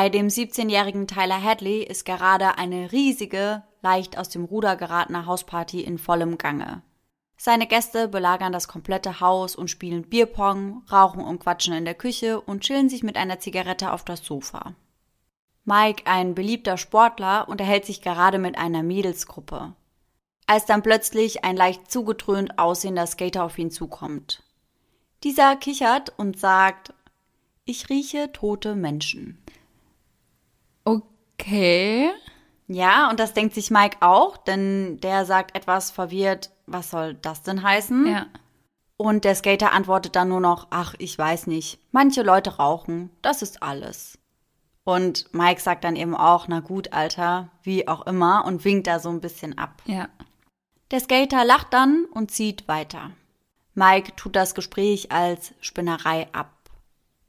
Bei dem 17-jährigen Tyler Hadley ist gerade eine riesige, leicht aus dem Ruder geratene Hausparty in vollem Gange. Seine Gäste belagern das komplette Haus und spielen Bierpong, rauchen und quatschen in der Küche und chillen sich mit einer Zigarette auf das Sofa. Mike, ein beliebter Sportler, unterhält sich gerade mit einer Mädelsgruppe. Als dann plötzlich ein leicht zugetrönt aussehender Skater auf ihn zukommt. Dieser kichert und sagt, ich rieche tote Menschen. Okay. Ja, und das denkt sich Mike auch, denn der sagt etwas verwirrt, was soll das denn heißen? Ja. Und der Skater antwortet dann nur noch, ach, ich weiß nicht. Manche Leute rauchen, das ist alles. Und Mike sagt dann eben auch, na gut, Alter, wie auch immer, und winkt da so ein bisschen ab. Ja. Der Skater lacht dann und zieht weiter. Mike tut das Gespräch als Spinnerei ab,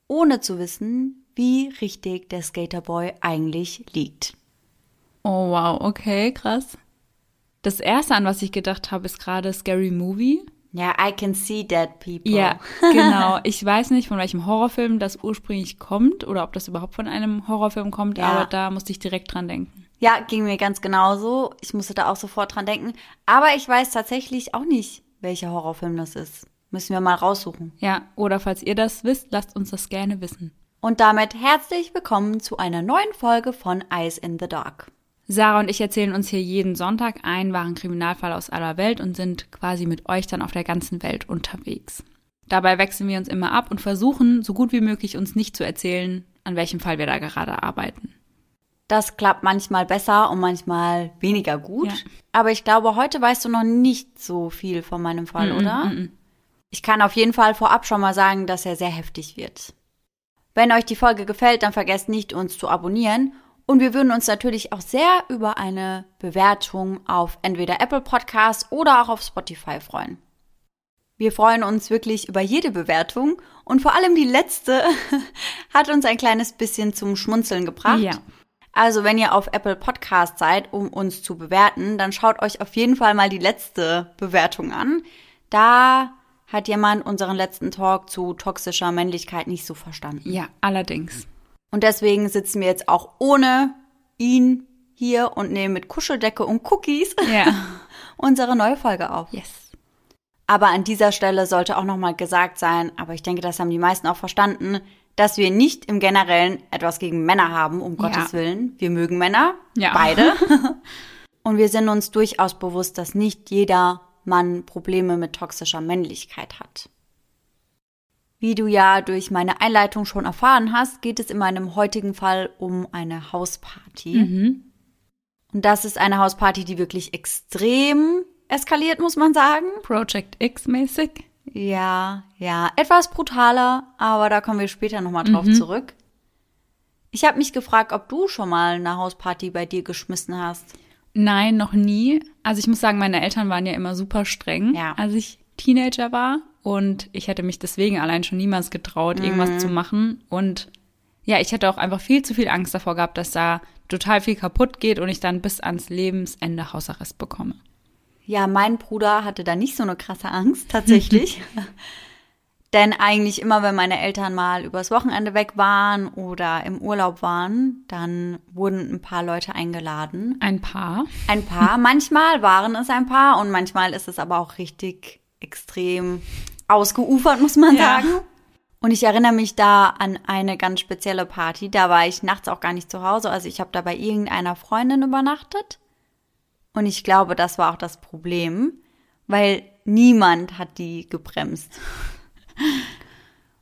ohne zu wissen, wie richtig der Skaterboy eigentlich liegt. Oh wow, okay, krass. Das erste, an was ich gedacht habe, ist gerade Scary Movie. Ja, I can see dead people. Ja, genau. Ich weiß nicht, von welchem Horrorfilm das ursprünglich kommt oder ob das überhaupt von einem Horrorfilm kommt, Ja. aber da musste ich direkt dran denken. Ja, ging mir ganz genauso. Ich musste da auch sofort dran denken. Aber ich weiß tatsächlich auch nicht, welcher Horrorfilm das ist. Müssen wir mal raussuchen. Ja, oder falls ihr das wisst, lasst uns das gerne wissen. Und damit herzlich willkommen zu einer neuen Folge von Eyes in the Dark. Sarah und ich erzählen uns hier jeden Sonntag einen wahren Kriminalfall aus aller Welt und sind quasi mit euch dann auf der ganzen Welt unterwegs. Dabei wechseln wir uns immer ab und versuchen, so gut wie möglich uns nicht zu erzählen, an welchem Fall wir da gerade arbeiten. Das klappt manchmal besser und manchmal weniger gut. Ja. Aber ich glaube, heute weißt du noch nicht so viel von meinem Fall, oder? Ich kann auf jeden Fall vorab schon mal sagen, dass er sehr heftig wird. Wenn euch die Folge gefällt, dann vergesst nicht, uns zu abonnieren. Und wir würden uns natürlich auch sehr über eine Bewertung auf entweder Apple Podcasts oder auch auf Spotify freuen. Wir freuen uns wirklich über jede Bewertung und vor allem die letzte hat uns ein kleines bisschen zum Schmunzeln gebracht. Ja. Also wenn ihr auf Apple Podcast seid, um uns zu bewerten, dann schaut euch auf jeden Fall mal die letzte Bewertung an. Da hat jemand unseren letzten Talk zu toxischer Männlichkeit nicht so verstanden. Ja, allerdings. Und deswegen sitzen wir jetzt auch ohne ihn hier und nehmen mit Kuscheldecke und Cookies Ja. unsere neue Folge auf. Yes. Aber an dieser Stelle sollte auch nochmal gesagt sein, aber ich denke, das haben die meisten auch verstanden, dass wir nicht im Generellen etwas gegen Männer haben, um Ja. Gottes Willen. Wir mögen Männer, Ja. beide. Und wir sind uns durchaus bewusst, dass nicht jeder Mann Probleme mit toxischer Männlichkeit hat. Wie du ja durch meine Einleitung schon erfahren hast, geht es in meinem heutigen Fall um eine Hausparty. Mhm. Und das ist eine Hausparty, die wirklich extrem eskaliert, muss man sagen. Project X mäßig. Ja, ja, etwas brutaler, aber da kommen wir später nochmal drauf zurück. Ich habe mich gefragt, ob du schon mal eine Hausparty bei dir geschmissen hast. Nein, noch nie. Also ich muss sagen, meine Eltern waren ja immer super streng, Ja. als ich Teenager war. Und ich hätte mich deswegen allein schon niemals getraut, irgendwas zu machen. Und ja, ich hätte auch einfach viel zu viel Angst davor gehabt, dass da total viel kaputt geht und ich dann bis ans Lebensende Hausarrest bekomme. Ja, mein Bruder hatte da nicht so eine krasse Angst, tatsächlich. Denn eigentlich immer, wenn meine Eltern mal übers Wochenende weg waren oder im Urlaub waren, dann wurden ein paar Leute eingeladen. Ein Paar. Ein paar, manchmal waren es ein paar und manchmal ist es aber auch richtig extrem ausgeufert, muss man Ja. sagen. Und ich erinnere mich da an eine ganz spezielle Party. Da war ich nachts auch gar nicht zu Hause. Also ich habe da bei irgendeiner Freundin übernachtet. Und ich glaube, das war auch das Problem, weil niemand hat die gebremst.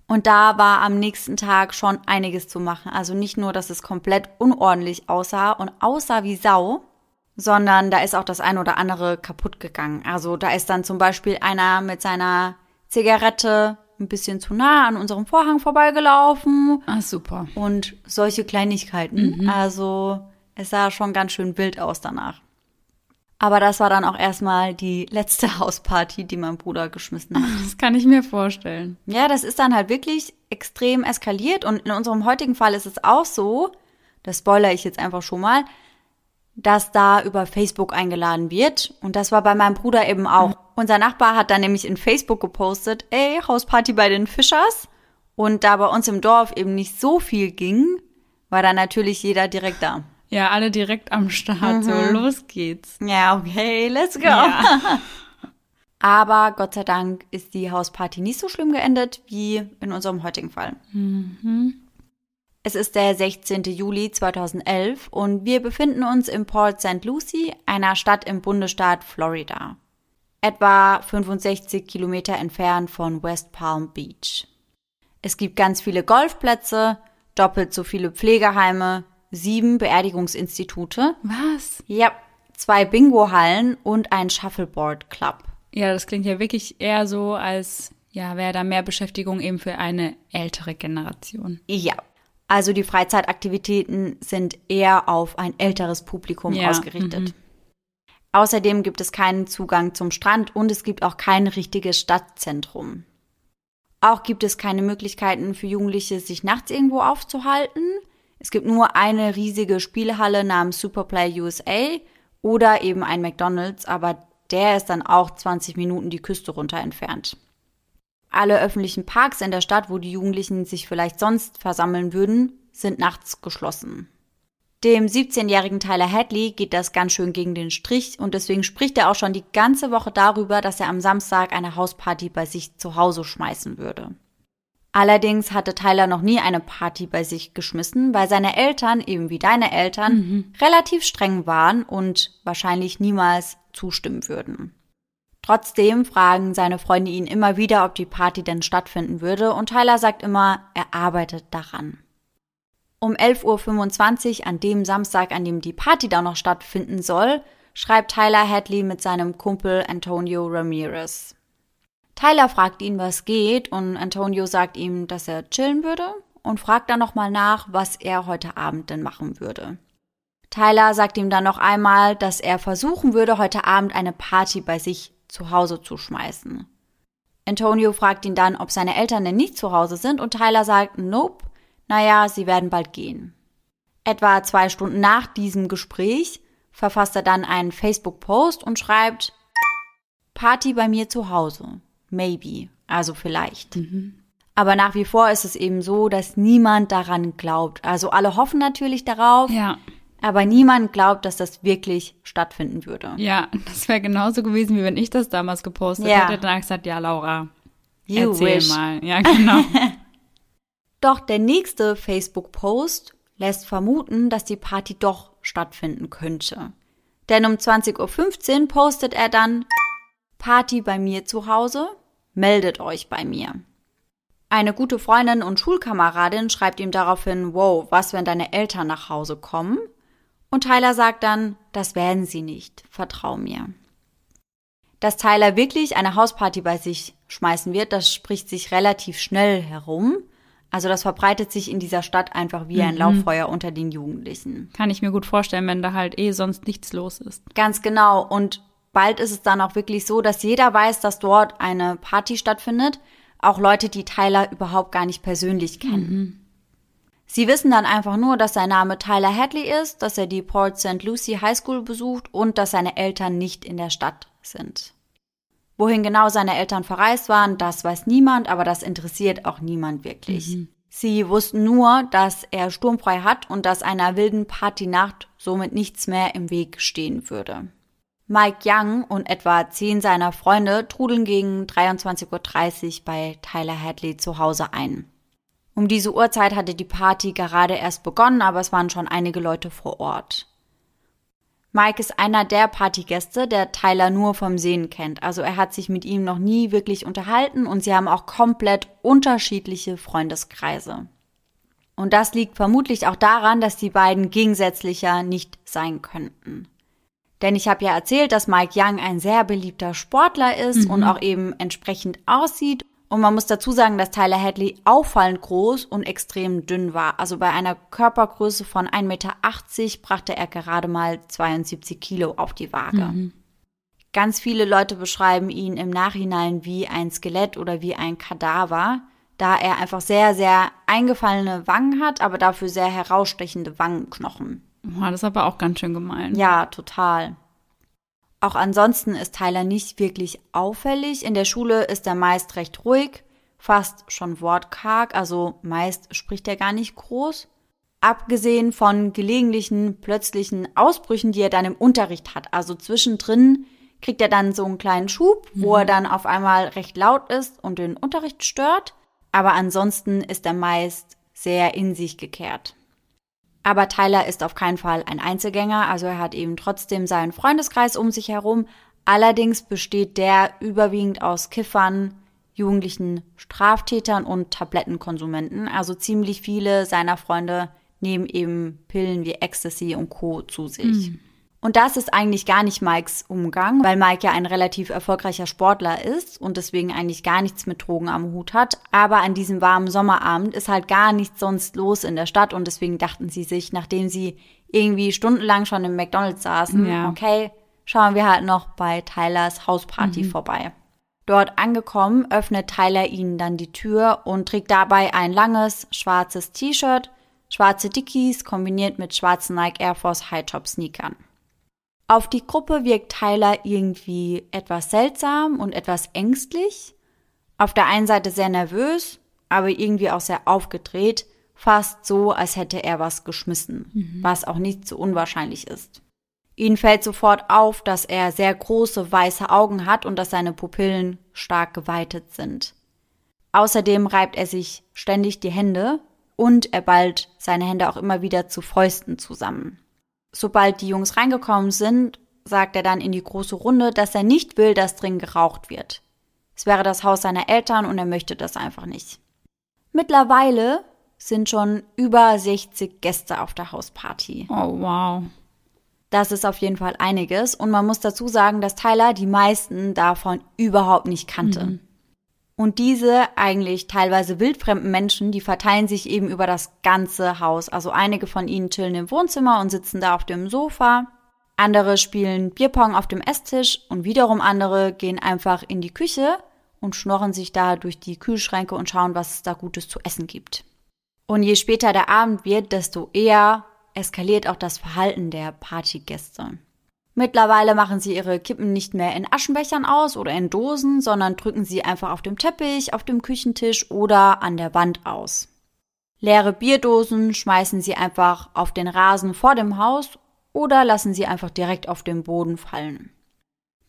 Und da war am nächsten Tag schon einiges zu machen. Also nicht nur, dass es komplett unordentlich aussah und aussah wie Sau, sondern da ist auch das eine oder andere kaputt gegangen. Also da ist dann zum Beispiel einer mit seiner Zigarette ein bisschen zu nah an unserem Vorhang vorbeigelaufen Ah, super. und solche Kleinigkeiten. Also es sah schon ganz schön wild aus danach. Aber das war dann auch erstmal die letzte Hausparty, die mein Bruder geschmissen hat. Das kann ich mir vorstellen. Ja, das ist dann halt wirklich extrem eskaliert und in unserem heutigen Fall ist es auch so, das spoilere ich jetzt einfach schon mal, dass da über Facebook eingeladen wird und das war bei meinem Bruder eben auch. Unser Nachbar hat dann nämlich in Facebook gepostet, ey, Hausparty bei den Fischers und da bei uns im Dorf eben nicht so viel ging, war dann natürlich jeder direkt da. Ja, alle direkt am Start. Mhm. So, los geht's. Ja, okay, let's go. Ja. Aber Gott sei Dank ist die Hausparty nicht so schlimm geendet wie in unserem heutigen Fall. Mhm. Es ist der 16. Juli 2011 und wir befinden uns im Port St. Lucie, einer Stadt im Bundesstaat Florida. Etwa 65 Kilometer entfernt von West Palm Beach. Es gibt ganz viele Golfplätze, doppelt so viele Pflegeheime, sieben Beerdigungsinstitute. Was? Ja, zwei Bingo-Hallen und ein Shuffleboard Club. Ja, das klingt ja wirklich eher so, als ja, wäre da mehr Beschäftigung eben für eine ältere Generation. Ja. Also die Freizeitaktivitäten sind eher auf ein älteres Publikum ja, ausgerichtet. Mhm. Außerdem gibt es keinen Zugang zum Strand und es gibt auch kein richtiges Stadtzentrum. Auch gibt es keine Möglichkeiten für Jugendliche, sich nachts irgendwo aufzuhalten. Es gibt nur eine riesige Spielhalle namens Superplay USA oder eben ein McDonald's, aber der ist dann auch 20 Minuten die Küste runter entfernt. Alle öffentlichen Parks in der Stadt, wo die Jugendlichen sich vielleicht sonst versammeln würden, sind nachts geschlossen. Dem 17-jährigen Tyler Hadley geht das ganz schön gegen den Strich und deswegen spricht er auch schon die ganze Woche darüber, dass er am Samstag eine Hausparty bei sich zu Hause schmeißen würde. Allerdings hatte Tyler noch nie eine Party bei sich geschmissen, weil seine Eltern, eben wie deine Eltern, mhm. relativ streng waren und wahrscheinlich niemals zustimmen würden. Trotzdem fragen seine Freunde ihn immer wieder, ob die Party denn stattfinden würde, und Tyler sagt immer, er arbeitet daran. Um 11.25 Uhr an dem Samstag, an dem die Party da noch stattfinden soll, schreibt Tyler Hadley mit seinem Kumpel Antonio Ramirez. Tyler fragt ihn, was geht, und Antonio sagt ihm, dass er chillen würde und fragt dann nochmal nach, was er heute Abend denn machen würde. Tyler sagt ihm dann noch einmal, dass er versuchen würde, heute Abend eine Party bei sich zu Hause zu schmeißen. Antonio fragt ihn dann, ob seine Eltern denn nicht zu Hause sind, und Tyler sagt, nope, naja, sie werden bald gehen. Etwa zwei Stunden nach diesem Gespräch verfasst er dann einen Facebook-Post und schreibt, Party bei mir zu Hause. Maybe, also vielleicht. Mhm. Aber nach wie vor ist es eben so, dass niemand daran glaubt. Also alle hoffen natürlich darauf. Ja. Aber niemand glaubt, dass das wirklich stattfinden würde. Ja, das wäre genauso gewesen, wie wenn ich das damals gepostet ja. hätte. Dann gesagt, ja, Laura, you erzähl wish. mal. Ja, genau. doch der nächste Facebook-Post lässt vermuten, dass die Party doch stattfinden könnte. Denn um 20.15 Uhr postet er dann, Party bei mir zu Hause, meldet euch bei mir. Eine gute Freundin und Schulkameradin schreibt ihm daraufhin, wow, was, wenn deine Eltern nach Hause kommen? Und Tyler sagt dann, das werden sie nicht, vertrau mir. Dass Tyler wirklich eine Hausparty bei sich schmeißen wird, das spricht sich relativ schnell herum. Also das verbreitet sich in dieser Stadt einfach wie ein mhm. Lauffeuer unter den Jugendlichen. Kann ich mir gut vorstellen, wenn da halt eh sonst nichts los ist. Ganz genau. Und bald ist es dann auch wirklich so, dass jeder weiß, dass dort eine Party stattfindet. Auch Leute, die Tyler überhaupt gar nicht persönlich kennen. Mhm. Sie wissen dann einfach nur, dass sein Name Tyler Hadley ist, dass er die Port St. Lucie High School besucht und dass seine Eltern nicht in der Stadt sind. Wohin genau seine Eltern verreist waren, das weiß niemand, aber das interessiert auch niemand wirklich. Mhm. Sie wussten nur, dass er sturmfrei hat und dass einer wilden Partynacht somit nichts mehr im Weg stehen würde. Mike Young und etwa zehn seiner Freunde trudeln gegen 23.30 Uhr bei Tyler Hadley zu Hause ein. Um diese Uhrzeit hatte die Party gerade erst begonnen, aber es waren schon einige Leute vor Ort. Mike ist einer der Partygäste, der Tyler nur vom Sehen kennt. Also er hat sich mit ihm noch nie wirklich unterhalten und sie haben auch komplett unterschiedliche Freundeskreise. Und das liegt vermutlich auch daran, dass die beiden gegensätzlicher nicht sein könnten. Denn ich habe ja erzählt, dass Mike Young ein sehr beliebter Sportler ist mhm. und auch eben entsprechend aussieht. Und man muss dazu sagen, dass Tyler Hadley auffallend groß und extrem dünn war. Also bei einer Körpergröße von 1,80 Meter brachte er gerade mal 72 Kilo auf die Waage. Mhm. Ganz viele Leute beschreiben ihn im Nachhinein wie ein Skelett oder wie ein Kadaver, da er einfach sehr, sehr eingefallene Wangen hat, aber dafür sehr herausstechende Wangenknochen. Boah, das ist aber auch ganz schön gemein. Ja, total. Auch ansonsten ist Tyler nicht wirklich auffällig. In der Schule ist er meist recht ruhig, fast schon wortkarg, also meist spricht er gar nicht groß. Abgesehen von gelegentlichen plötzlichen Ausbrüchen, die er dann im Unterricht hat. Also zwischendrin kriegt er dann so einen kleinen Schub, wo mhm. er dann auf einmal recht laut ist und den Unterricht stört. Aber ansonsten ist er meist sehr in sich gekehrt. Aber Tyler ist auf keinen Fall ein Einzelgänger, also er hat eben trotzdem seinen Freundeskreis um sich herum. Allerdings besteht der überwiegend aus Kiffern, jugendlichen Straftätern und Tablettenkonsumenten. Also ziemlich viele seiner Freunde nehmen eben Pillen wie Ecstasy und Co. zu sich. Mhm. Und das ist eigentlich gar nicht Mikes Umgang, weil Mike ja ein relativ erfolgreicher Sportler ist und deswegen eigentlich gar nichts mit Drogen am Hut hat. Aber an diesem warmen Sommerabend ist halt gar nichts sonst los in der Stadt und deswegen dachten sie sich, nachdem sie irgendwie stundenlang schon im McDonald's saßen, ja. okay, schauen wir halt noch bei Tylers Hausparty mhm. vorbei. Dort angekommen, öffnet Tyler ihnen dann die Tür und trägt dabei ein langes, schwarzes T-Shirt, schwarze Dickies kombiniert mit schwarzen Nike Air Force High Top Sneakern. Auf die Gruppe wirkt Tyler irgendwie etwas seltsam und etwas ängstlich. Auf der einen Seite sehr nervös, aber irgendwie auch sehr aufgedreht, fast so, als hätte er was geschmissen, mhm. was auch nicht so unwahrscheinlich ist. Ihnen fällt sofort auf, dass er sehr große weiße Augen hat und dass seine Pupillen stark geweitet sind. Außerdem reibt er sich ständig die Hände und er ballt seine Hände auch immer wieder zu Fäusten zusammen. Sobald die Jungs reingekommen sind, sagt er dann in die große Runde, dass er nicht will, dass drin geraucht wird. Es wäre das Haus seiner Eltern und er möchte das einfach nicht. Mittlerweile sind schon über 60 Gäste auf der Hausparty. Oh, wow. Das ist auf jeden Fall einiges und man muss dazu sagen, dass Tyler die meisten davon überhaupt nicht kannte. Mhm. Und diese eigentlich teilweise wildfremden Menschen, die verteilen sich eben über das ganze Haus. Also einige von ihnen chillen im Wohnzimmer und sitzen da auf dem Sofa. Andere spielen Bierpong auf dem Esstisch und wiederum andere gehen einfach in die Küche und schnorren sich da durch die Kühlschränke und schauen, was es da Gutes zu essen gibt. Und je später der Abend wird, desto eher eskaliert auch das Verhalten der Partygäste. Mittlerweile machen sie ihre Kippen nicht mehr in Aschenbechern aus oder in Dosen, sondern drücken sie einfach auf dem Teppich, auf dem Küchentisch oder an der Wand aus. Leere Bierdosen schmeißen sie einfach auf den Rasen vor dem Haus oder lassen sie einfach direkt auf den Boden fallen.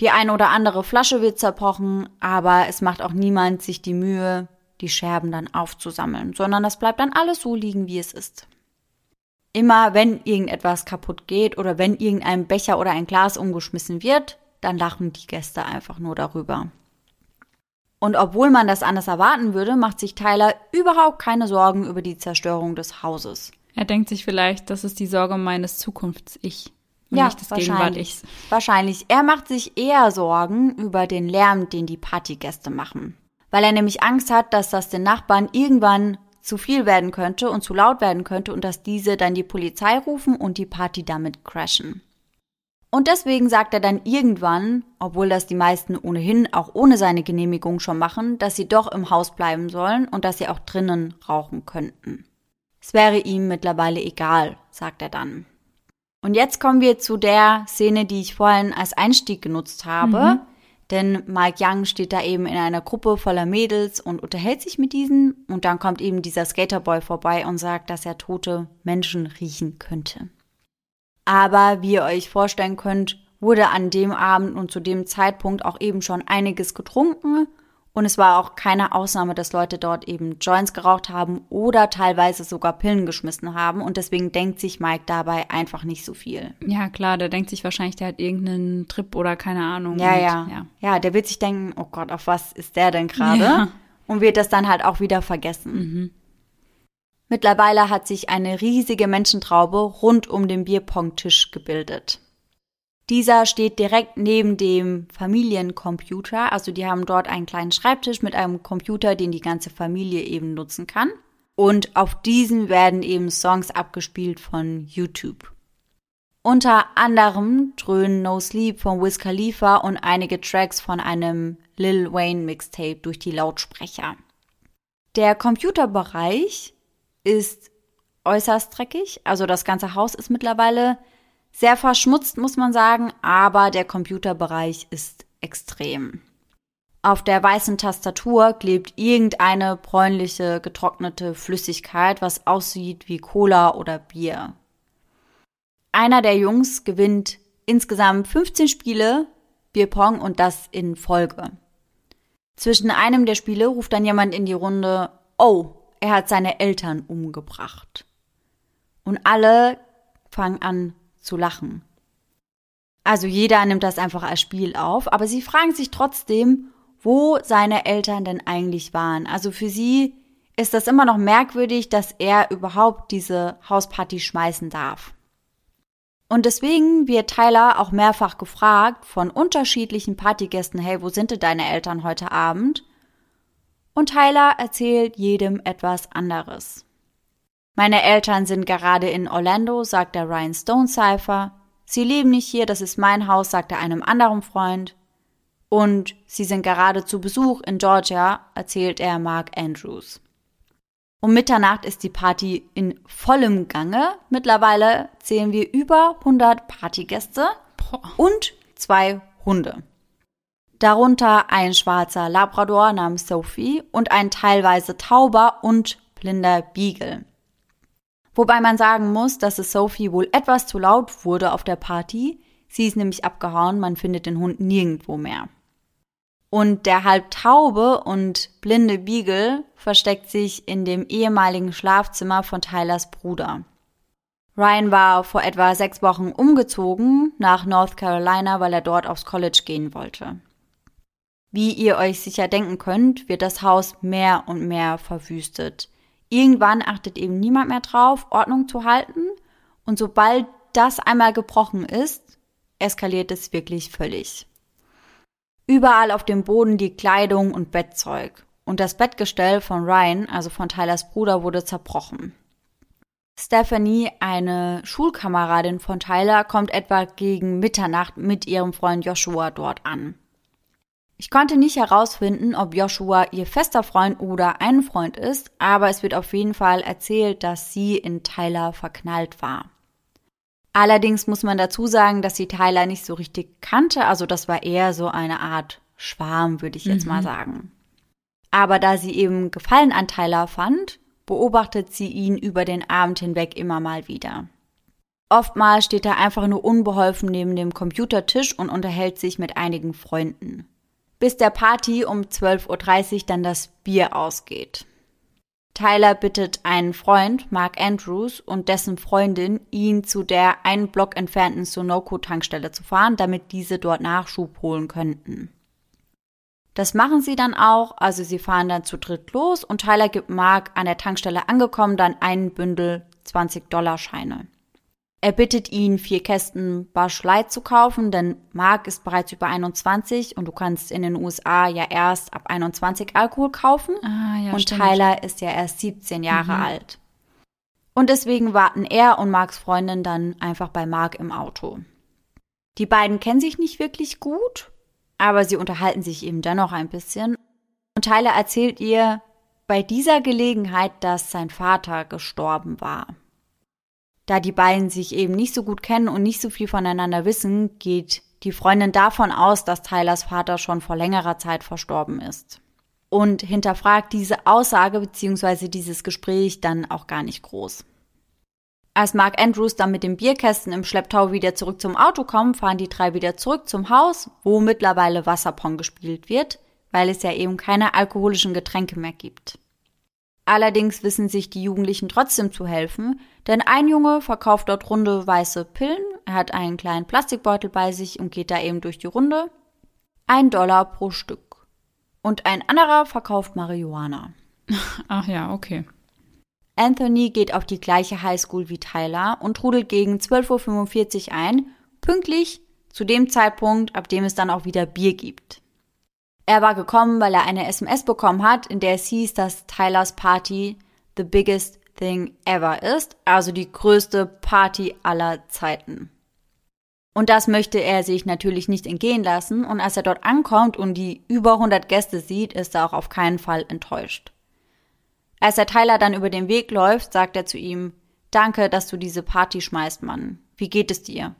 Die eine oder andere Flasche wird zerbrochen, aber es macht auch niemand sich die Mühe, die Scherben dann aufzusammeln, sondern das bleibt dann alles so liegen, wie es ist. Immer wenn irgendetwas kaputt geht oder wenn irgendein Becher oder ein Glas umgeschmissen wird, dann lachen die Gäste einfach nur darüber. Und obwohl man das anders erwarten würde, macht sich Tyler überhaupt keine Sorgen über die Zerstörung des Hauses. Er denkt sich vielleicht, das ist die Sorge meines Zukunfts-Ich. Ja, nicht das wahrscheinlich. Wahrscheinlich. Er macht sich eher Sorgen über den Lärm, den die Partygäste machen. Weil er nämlich Angst hat, dass das den Nachbarn irgendwann zu viel werden könnte und zu laut werden könnte und dass diese dann die Polizei rufen und die Party damit crashen. Und deswegen sagt er dann irgendwann, obwohl das die meisten ohnehin auch ohne seine Genehmigung schon machen, dass sie doch im Haus bleiben sollen und dass sie auch drinnen rauchen könnten. Es wäre ihm mittlerweile egal, sagt er dann. Und jetzt kommen wir zu der Szene, die ich vorhin als Einstieg genutzt habe. Mhm. Denn Mike Young steht da eben in einer Gruppe voller Mädels und unterhält sich mit diesen. Und dann kommt eben dieser Skaterboy vorbei und sagt, dass er tote Menschen riechen könnte. Aber wie ihr euch vorstellen könnt, wurde an dem Abend und zu dem Zeitpunkt auch eben schon einiges getrunken und es war auch keine Ausnahme, dass Leute dort eben Joints geraucht haben oder teilweise sogar Pillen geschmissen haben. Und deswegen denkt sich Mike dabei einfach nicht so viel. Ja, klar, der denkt sich wahrscheinlich, der hat irgendeinen Trip oder keine Ahnung. Ja, und, ja, ja. Ja, der wird sich denken, oh Gott, auf was ist der denn gerade? Ja. Und wird das dann halt auch wieder vergessen. Mhm. Mittlerweile hat sich eine riesige Menschentraube rund um den Bierpong-Tisch gebildet. Dieser steht direkt neben dem Familiencomputer. Also die haben dort einen kleinen Schreibtisch mit einem Computer, den die ganze Familie eben nutzen kann. Und auf diesem werden eben Songs abgespielt von YouTube. Unter anderem dröhnen No Sleep von Wiz Khalifa und einige Tracks von einem Lil Wayne Mixtape durch die Lautsprecher. Der Computerbereich ist äußerst dreckig, also das ganze Haus ist mittlerweile sehr verschmutzt, muss man sagen, aber der Computerbereich ist extrem. Auf der weißen Tastatur klebt irgendeine bräunliche, getrocknete Flüssigkeit, was aussieht wie Cola oder Bier. Einer der Jungs gewinnt insgesamt 15 Spiele Bierpong und das in Folge. Zwischen einem der Spiele ruft dann jemand in die Runde, oh, er hat seine Eltern umgebracht. Und alle fangen an zu lachen. Also jeder nimmt das einfach als Spiel auf, aber sie fragen sich trotzdem, wo seine Eltern denn eigentlich waren. Also für sie ist das immer noch merkwürdig, dass er überhaupt diese Hausparty schmeißen darf. Und deswegen wird Tyler auch mehrfach gefragt von unterschiedlichen Partygästen, hey, wo sind denn deine Eltern heute Abend? Und Tyler erzählt jedem etwas anderes. Meine Eltern sind gerade in Orlando, sagt der Ryan Stone Cypher. Sie leben nicht hier, das ist mein Haus, sagt er einem anderen Freund. Und sie sind gerade zu Besuch in Georgia, erzählt er Mark Andrews. Um Mitternacht ist die Party in vollem Gange. Mittlerweile zählen wir über 100 Partygäste und zwei Hunde. Darunter ein schwarzer Labrador namens Sophie und ein teilweise tauber und blinder Beagle. Wobei man sagen muss, dass es Sophie wohl etwas zu laut wurde auf der Party. Sie ist nämlich abgehauen, man findet den Hund nirgendwo mehr. Und der halb taube und blinde Beagle versteckt sich in dem ehemaligen Schlafzimmer von Tylers Bruder. Ryan war vor etwa sechs Wochen umgezogen nach North Carolina, weil er dort aufs College gehen wollte. Wie ihr euch sicher denken könnt, wird das Haus mehr und mehr verwüstet. Irgendwann achtet eben niemand mehr drauf, Ordnung zu halten, und sobald das einmal gebrochen ist, eskaliert es wirklich völlig. Überall auf dem Boden liegt Kleidung und Bettzeug. Und das Bettgestell von Ryan, also von Tylers Bruder, wurde zerbrochen. Stephanie, eine Schulkameradin von Tyler, kommt etwa gegen Mitternacht mit ihrem Freund Joshua dort an. Ich konnte nicht herausfinden, ob Joshua ihr fester Freund oder ein Freund ist, aber es wird auf jeden Fall erzählt, dass sie in Tyler verknallt war. Allerdings muss man dazu sagen, dass sie Tyler nicht so richtig kannte. Also das war eher so eine Art Schwarm, würde ich jetzt mhm. mal sagen. Aber da sie eben Gefallen an Tyler fand, beobachtet sie ihn über den Abend hinweg immer mal wieder. Oftmals steht er einfach nur unbeholfen neben dem Computertisch und unterhält sich mit einigen Freunden. Bis der Party um 12.30 Uhr dann das Bier ausgeht. Tyler bittet einen Freund, Mark Andrews, und dessen Freundin, ihn zu der einen Block entfernten Sunoco-Tankstelle zu fahren, damit diese dort Nachschub holen könnten. Das machen sie dann auch, also sie fahren dann zu dritt los und Tyler gibt Mark an der Tankstelle angekommen dann einen Bündel 20-Dollar-Scheine. Er bittet ihn, vier Kästen Light zu kaufen, denn Mark ist bereits über 21 und du kannst in den USA ja erst ab 21 Alkohol kaufen. Ah, ja, und stimmt. Tyler ist ja erst 17 Jahre mhm. alt. Und deswegen warten er und Marks Freundin dann einfach bei Mark im Auto. Die beiden kennen sich nicht wirklich gut, aber sie unterhalten sich eben dennoch ein bisschen. Und Tyler erzählt ihr bei dieser Gelegenheit, dass sein Vater gestorben war. Da die beiden sich eben nicht so gut kennen und nicht so viel voneinander wissen, geht die Freundin davon aus, dass Tylers Vater schon vor längerer Zeit verstorben ist. Und hinterfragt diese Aussage bzw. dieses Gespräch dann auch gar nicht groß. Als Mark Andrews dann mit dem Bierkästen im Schlepptau wieder zurück zum Auto kommen, fahren die drei wieder zurück zum Haus, wo mittlerweile Wasserpong gespielt wird, weil es ja eben keine alkoholischen Getränke mehr gibt. Allerdings wissen sich die Jugendlichen trotzdem zu helfen, denn ein Junge verkauft dort runde weiße Pillen, er hat einen kleinen Plastikbeutel bei sich und geht da eben durch die Runde. Ein Dollar pro Stück. Und ein anderer verkauft Marihuana. Ach ja, okay. Anthony geht auf die gleiche Highschool wie Tyler und trudelt gegen 12.45 Uhr ein, pünktlich zu dem Zeitpunkt, ab dem es dann auch wieder Bier gibt. Er war gekommen, weil er eine SMS bekommen hat, in der es hieß, dass Tylers Party the biggest thing ever ist, also die größte Party aller Zeiten. Und das möchte er sich natürlich nicht entgehen lassen, und als er dort ankommt und die über 100 Gäste sieht, ist er auch auf keinen Fall enttäuscht. Als er Tyler dann über den Weg läuft, sagt er zu ihm, Danke, dass du diese Party schmeißt, Mann. Wie geht es dir?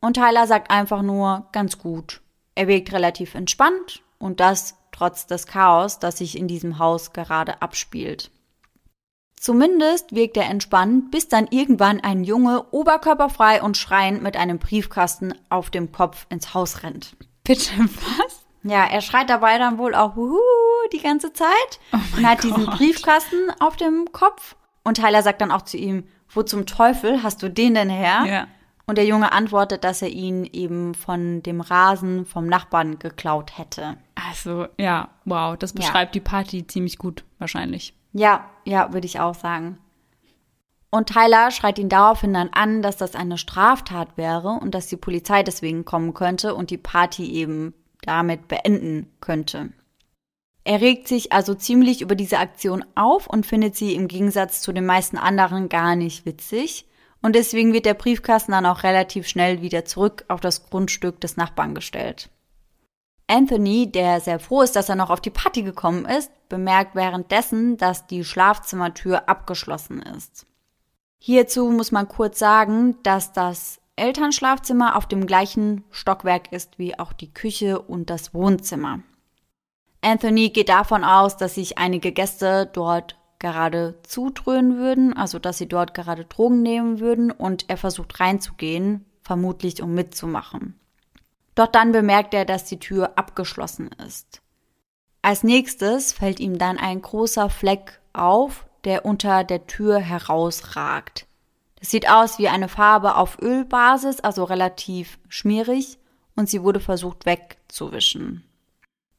Und Tyler sagt einfach nur, ganz gut. Er wirkt relativ entspannt und das trotz des Chaos, das sich in diesem Haus gerade abspielt. Zumindest wirkt er entspannt, bis dann irgendwann ein Junge oberkörperfrei und schreiend mit einem Briefkasten auf dem Kopf ins Haus rennt. Bitte was? Ja, er schreit dabei dann wohl auch Huhu die ganze Zeit Oh und hat diesen Briefkasten auf dem Kopf. Und Tyler sagt dann auch zu ihm, wo zum Teufel hast du den denn her? Ja. Und der Junge antwortet, dass er ihn eben von dem Rasen vom Nachbarn geklaut hätte. Also, ja, wow, das Ja. beschreibt die Party ziemlich gut, wahrscheinlich. Ja, ja, würde ich auch sagen. Und Tyler schreit ihn daraufhin dann an, dass das eine Straftat wäre und dass die Polizei deswegen kommen könnte und die Party eben damit beenden könnte. Er regt sich also ziemlich über diese Aktion auf und findet sie im Gegensatz zu den meisten anderen gar nicht witzig. Und deswegen wird der Briefkasten dann auch relativ schnell wieder zurück auf das Grundstück des Nachbarn gestellt. Anthony, der sehr froh ist, dass er noch auf die Party gekommen ist, bemerkt währenddessen, dass die Schlafzimmertür abgeschlossen ist. Hierzu muss man kurz sagen, dass das Elternschlafzimmer auf dem gleichen Stockwerk ist wie auch die Küche und das Wohnzimmer. Anthony geht davon aus, dass sich einige Gäste dort gerade zudröhnen würden, also dass sie dort gerade Drogen nehmen würden und er versucht reinzugehen, vermutlich um mitzumachen. Doch dann bemerkt er, dass die Tür abgeschlossen ist. Als nächstes fällt ihm dann ein großer Fleck auf, der unter der Tür herausragt. Das sieht aus wie eine Farbe auf Ölbasis, also relativ schmierig, und sie wurde versucht wegzuwischen.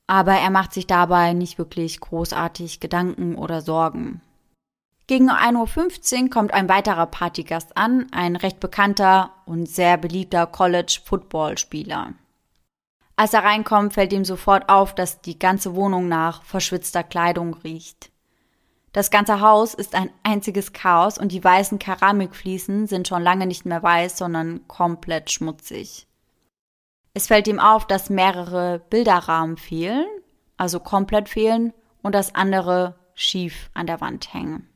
Aber er macht sich dabei nicht wirklich großartig Gedanken oder Sorgen. Gegen 1.15 Uhr kommt ein weiterer Partygast an, ein recht bekannter und sehr beliebter College-Football-Spieler. Als er reinkommt, fällt ihm sofort auf, dass die ganze Wohnung nach verschwitzter Kleidung riecht. Das ganze Haus ist ein einziges Chaos und die weißen Keramikfliesen sind schon lange nicht mehr weiß, sondern komplett schmutzig. Es fällt ihm auf, dass mehrere Bilderrahmen fehlen, also komplett fehlen, und dass andere schief an der Wand hängen.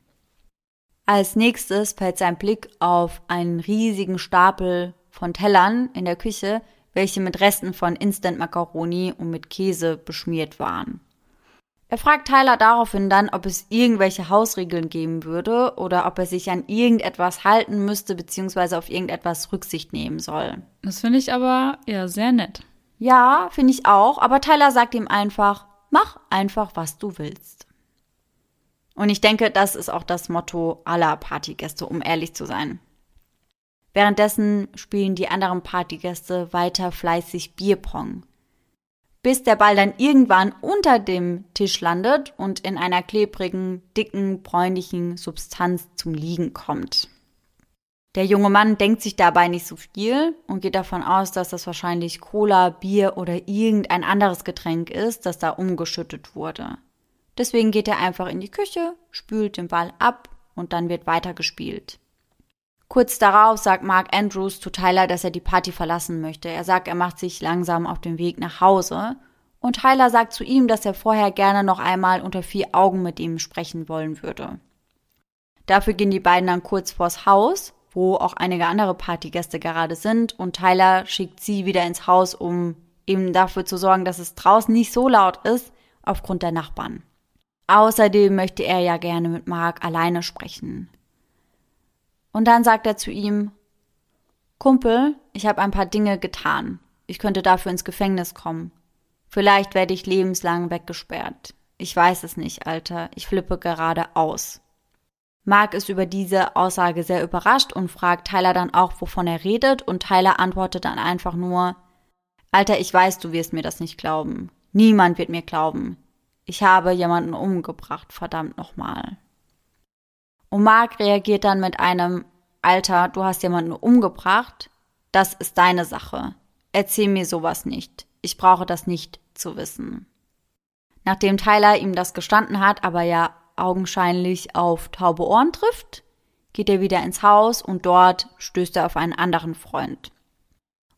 Als nächstes fällt sein Blick auf einen riesigen Stapel von Tellern in der Küche, welche mit Resten von Instant Macaroni und mit Käse beschmiert waren. Er fragt Tyler daraufhin dann, ob es irgendwelche Hausregeln geben würde oder ob er sich an irgendetwas halten müsste bzw. auf irgendetwas Rücksicht nehmen soll. Das finde ich aber ja sehr nett. Ja, finde ich auch, aber Tyler sagt ihm einfach, mach einfach, was du willst. Und ich denke, das ist auch das Motto aller Partygäste, um ehrlich zu sein. Währenddessen spielen die anderen Partygäste weiter fleißig Bierpong. Bis der Ball dann irgendwann unter dem Tisch landet und in einer klebrigen, dicken, bräunlichen Substanz zum Liegen kommt. Der junge Mann denkt sich dabei nicht so viel und geht davon aus, dass das wahrscheinlich Cola, Bier oder irgendein anderes Getränk ist, das da umgeschüttet wurde. Deswegen geht er einfach in die Küche, spült den Ball ab und dann wird weitergespielt. Kurz darauf sagt Mark Andrews zu Tyler, dass er die Party verlassen möchte. Er sagt, er macht sich langsam auf den Weg nach Hause. Und Tyler sagt zu ihm, dass er vorher gerne noch einmal unter vier Augen mit ihm sprechen wollen würde. Dafür gehen die beiden dann kurz vors Haus, wo auch einige andere Partygäste gerade sind, und Tyler schickt sie wieder ins Haus, um eben dafür zu sorgen, dass es draußen nicht so laut ist, aufgrund der Nachbarn. Außerdem möchte er ja gerne mit Mark alleine sprechen. Und dann sagt er zu ihm, Kumpel, ich habe ein paar Dinge getan. Ich könnte dafür ins Gefängnis kommen. Vielleicht werde ich lebenslang weggesperrt. Ich weiß es nicht, Alter. Ich flippe gerade aus. Mark ist über diese Aussage sehr überrascht und fragt Tyler dann auch, wovon er redet, und Tyler antwortet dann einfach nur, Alter, ich weiß, du wirst mir das nicht glauben. Niemand wird mir glauben. Ich habe jemanden umgebracht, verdammt nochmal. Und Mark reagiert dann mit einem, Alter, du hast jemanden umgebracht? Das ist deine Sache. Erzähl mir sowas nicht. Ich brauche das nicht zu wissen. Nachdem Tyler ihm das gestanden hat, aber ja augenscheinlich auf taube Ohren trifft, geht er wieder ins Haus und dort stößt er auf einen anderen Freund.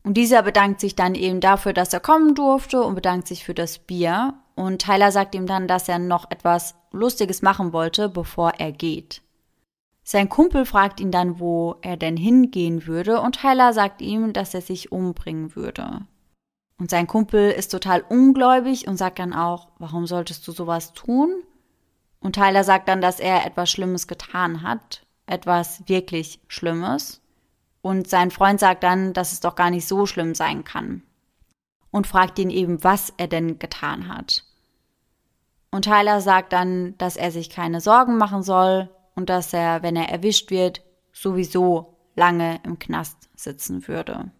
Und dieser bedankt sich dann eben dafür, dass er kommen durfte und bedankt sich für das Bier. Und Tyler sagt ihm dann, dass er noch etwas Lustiges machen wollte, bevor er geht. Sein Kumpel fragt ihn dann, wo er denn hingehen würde, und Tyler sagt ihm, dass er sich umbringen würde. Und sein Kumpel ist total ungläubig und sagt dann auch, warum solltest du sowas tun? Und Tyler sagt dann, dass er etwas Schlimmes getan hat, etwas wirklich Schlimmes. Und sein Freund sagt dann, dass es doch gar nicht so schlimm sein kann. Und fragt ihn eben, was er denn getan hat. Und Tyler sagt dann, dass er sich keine Sorgen machen soll und dass er, wenn er erwischt wird, sowieso lange im Knast sitzen würde.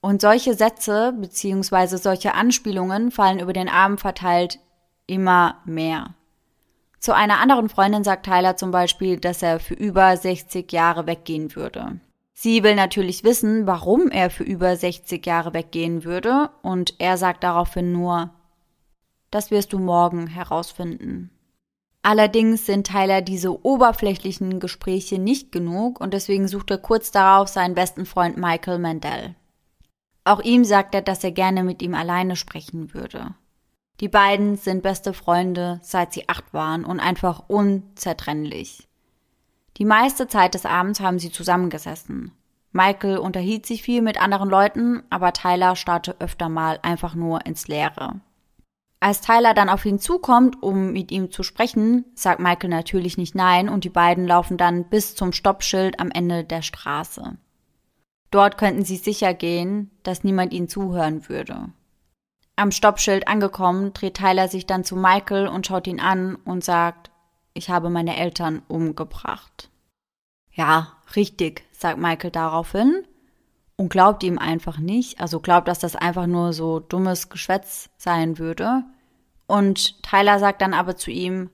Und solche Sätze bzw. solche Anspielungen fallen über den Abend verteilt immer mehr. Zu einer anderen Freundin sagt Tyler zum Beispiel, dass er für über 60 Jahre weggehen würde. Sie will natürlich wissen, warum er für über 60 Jahre weggehen würde, und er sagt daraufhin nur, das wirst du morgen herausfinden. Allerdings sind Tyler diese oberflächlichen Gespräche nicht genug und deswegen sucht er kurz darauf seinen besten Freund Michael Mandel. Auch ihm sagt er, dass er gerne mit ihm alleine sprechen würde. Die beiden sind beste Freunde, seit sie acht waren und einfach unzertrennlich. Die meiste Zeit des Abends haben sie zusammengesessen. Michael unterhielt sich viel mit anderen Leuten, aber Tyler starrte öfter mal einfach nur ins Leere. Als Tyler dann auf ihn zukommt, um mit ihm zu sprechen, sagt Michael natürlich nicht nein und die beiden laufen dann bis zum Stoppschild am Ende der Straße. Dort könnten sie sicher gehen, dass niemand ihnen zuhören würde. Am Stoppschild angekommen, dreht Tyler sich dann zu Michael und schaut ihn an und sagt, ich habe meine Eltern umgebracht. Ja, richtig, sagt Michael daraufhin und glaubt ihm einfach nicht, also glaubt, dass das einfach nur so dummes Geschwätz sein würde. Und Tyler sagt dann aber zu ihm,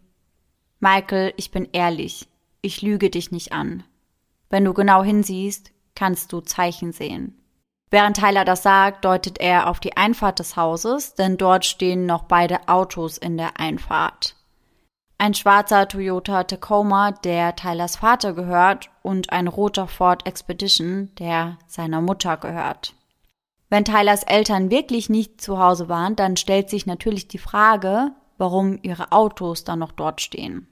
Michael, ich bin ehrlich, ich lüge dich nicht an. Wenn du genau hinsiehst, kannst du Zeichen sehen. Während Tyler das sagt, deutet er auf die Einfahrt des Hauses, denn dort stehen noch beide Autos in der Einfahrt. Ein schwarzer Toyota Tacoma, der Tylers Vater gehört, und ein roter Ford Expedition, der seiner Mutter gehört. Wenn Tylers Eltern wirklich nicht zu Hause waren, dann stellt sich natürlich die Frage, warum ihre Autos dann noch dort stehen.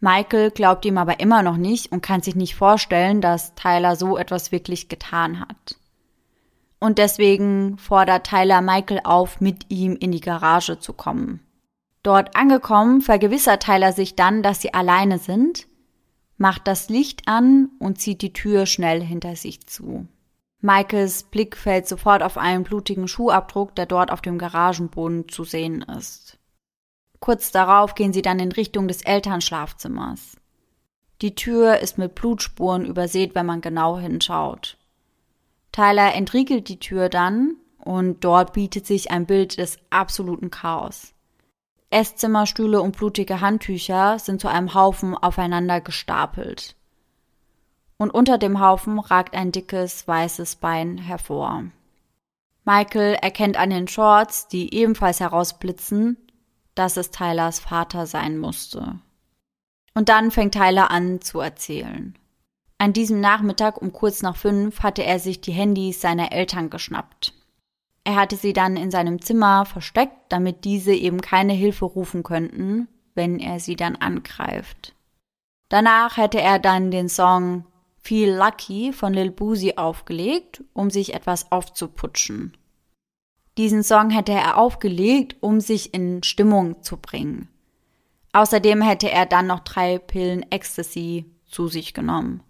Michael glaubt ihm aber immer noch nicht und kann sich nicht vorstellen, dass Tyler so etwas wirklich getan hat. Und deswegen fordert Tyler Michael auf, mit ihm in die Garage zu kommen. Dort angekommen, vergewissert Tyler sich dann, dass sie alleine sind, macht das Licht an und zieht die Tür schnell hinter sich zu. Michaels Blick fällt sofort auf einen blutigen Schuhabdruck, der dort auf dem Garagenboden zu sehen ist. Kurz darauf gehen sie dann in Richtung des Elternschlafzimmers. Die Tür ist mit Blutspuren übersät, wenn man genau hinschaut. Tyler entriegelt die Tür dann und dort bietet sich ein Bild des absoluten Chaos. Esszimmerstühle und blutige Handtücher sind zu einem Haufen aufeinander gestapelt. Und unter dem Haufen ragt ein dickes weißes Bein hervor. Michael erkennt an den Shorts, die ebenfalls herausblitzen, dass es Tylers Vater sein musste. Und dann fängt Tyler an zu erzählen. An diesem Nachmittag um kurz nach fünf hatte er sich die Handys seiner Eltern geschnappt. Er hatte sie dann in seinem Zimmer versteckt, damit diese eben keine Hilfe rufen könnten, wenn er sie dann angreift. Danach hätte er dann den Song Feel Lucky von Lil Boozy aufgelegt, um sich etwas aufzuputschen. Diesen Song hätte er aufgelegt, um sich in Stimmung zu bringen. Außerdem hätte er dann noch drei Pillen Ecstasy zu sich genommen.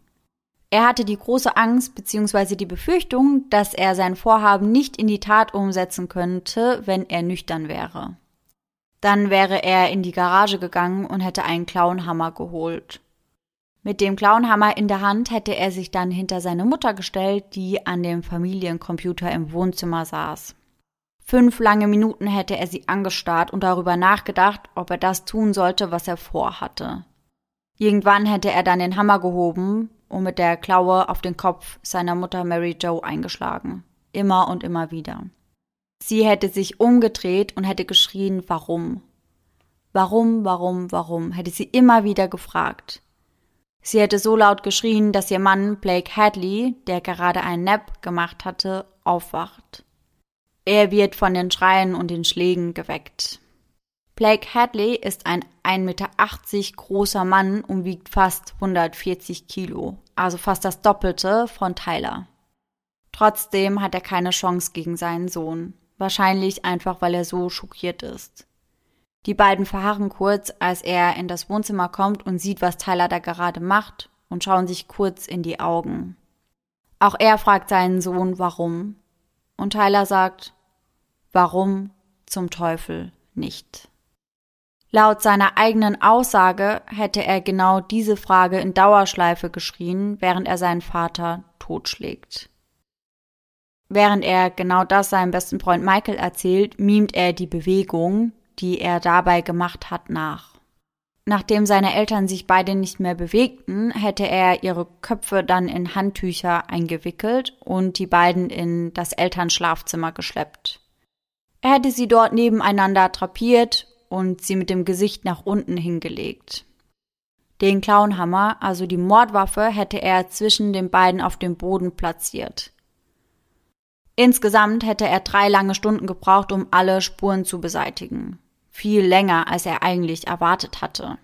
Er hatte die große Angst bzw. die Befürchtung, dass er sein Vorhaben nicht in die Tat umsetzen könnte, wenn er nüchtern wäre. Dann wäre er in die Garage gegangen und hätte einen Clownhammer geholt. Mit dem Clownhammer in der Hand hätte er sich dann hinter seine Mutter gestellt, die an dem Familiencomputer im Wohnzimmer saß. Fünf lange Minuten hätte er sie angestarrt und darüber nachgedacht, ob er das tun sollte, was er vorhatte. Irgendwann hätte er dann den Hammer gehoben und mit der Klaue auf den Kopf seiner Mutter Mary Joe eingeschlagen. Immer und immer wieder. Sie hätte sich umgedreht und hätte geschrien, warum? Warum, warum, warum? hätte sie immer wieder gefragt. Sie hätte so laut geschrien, dass ihr Mann Blake Hadley, der gerade einen Nap gemacht hatte, aufwacht. Er wird von den Schreien und den Schlägen geweckt. Blake Hadley ist ein 1,80 Meter großer Mann und wiegt fast 140 Kilo, also fast das Doppelte von Tyler. Trotzdem hat er keine Chance gegen seinen Sohn. Wahrscheinlich einfach, weil er so schockiert ist. Die beiden verharren kurz, als er in das Wohnzimmer kommt und sieht, was Tyler da gerade macht und schauen sich kurz in die Augen. Auch er fragt seinen Sohn, warum. Und Tyler sagt, warum zum Teufel nicht. Laut seiner eigenen Aussage hätte er genau diese Frage in Dauerschleife geschrien, während er seinen Vater totschlägt. Während er genau das seinem besten Freund Michael erzählt, mimt er die Bewegung, die er dabei gemacht hat, nach. Nachdem seine Eltern sich beide nicht mehr bewegten, hätte er ihre Köpfe dann in Handtücher eingewickelt und die beiden in das Elternschlafzimmer geschleppt. Er hätte sie dort nebeneinander drapiert und sie mit dem Gesicht nach unten hingelegt. Den Clownhammer, also die Mordwaffe, hätte er zwischen den beiden auf dem Boden platziert. Insgesamt hätte er drei lange Stunden gebraucht, um alle Spuren zu beseitigen. Viel länger, als er eigentlich erwartet hatte.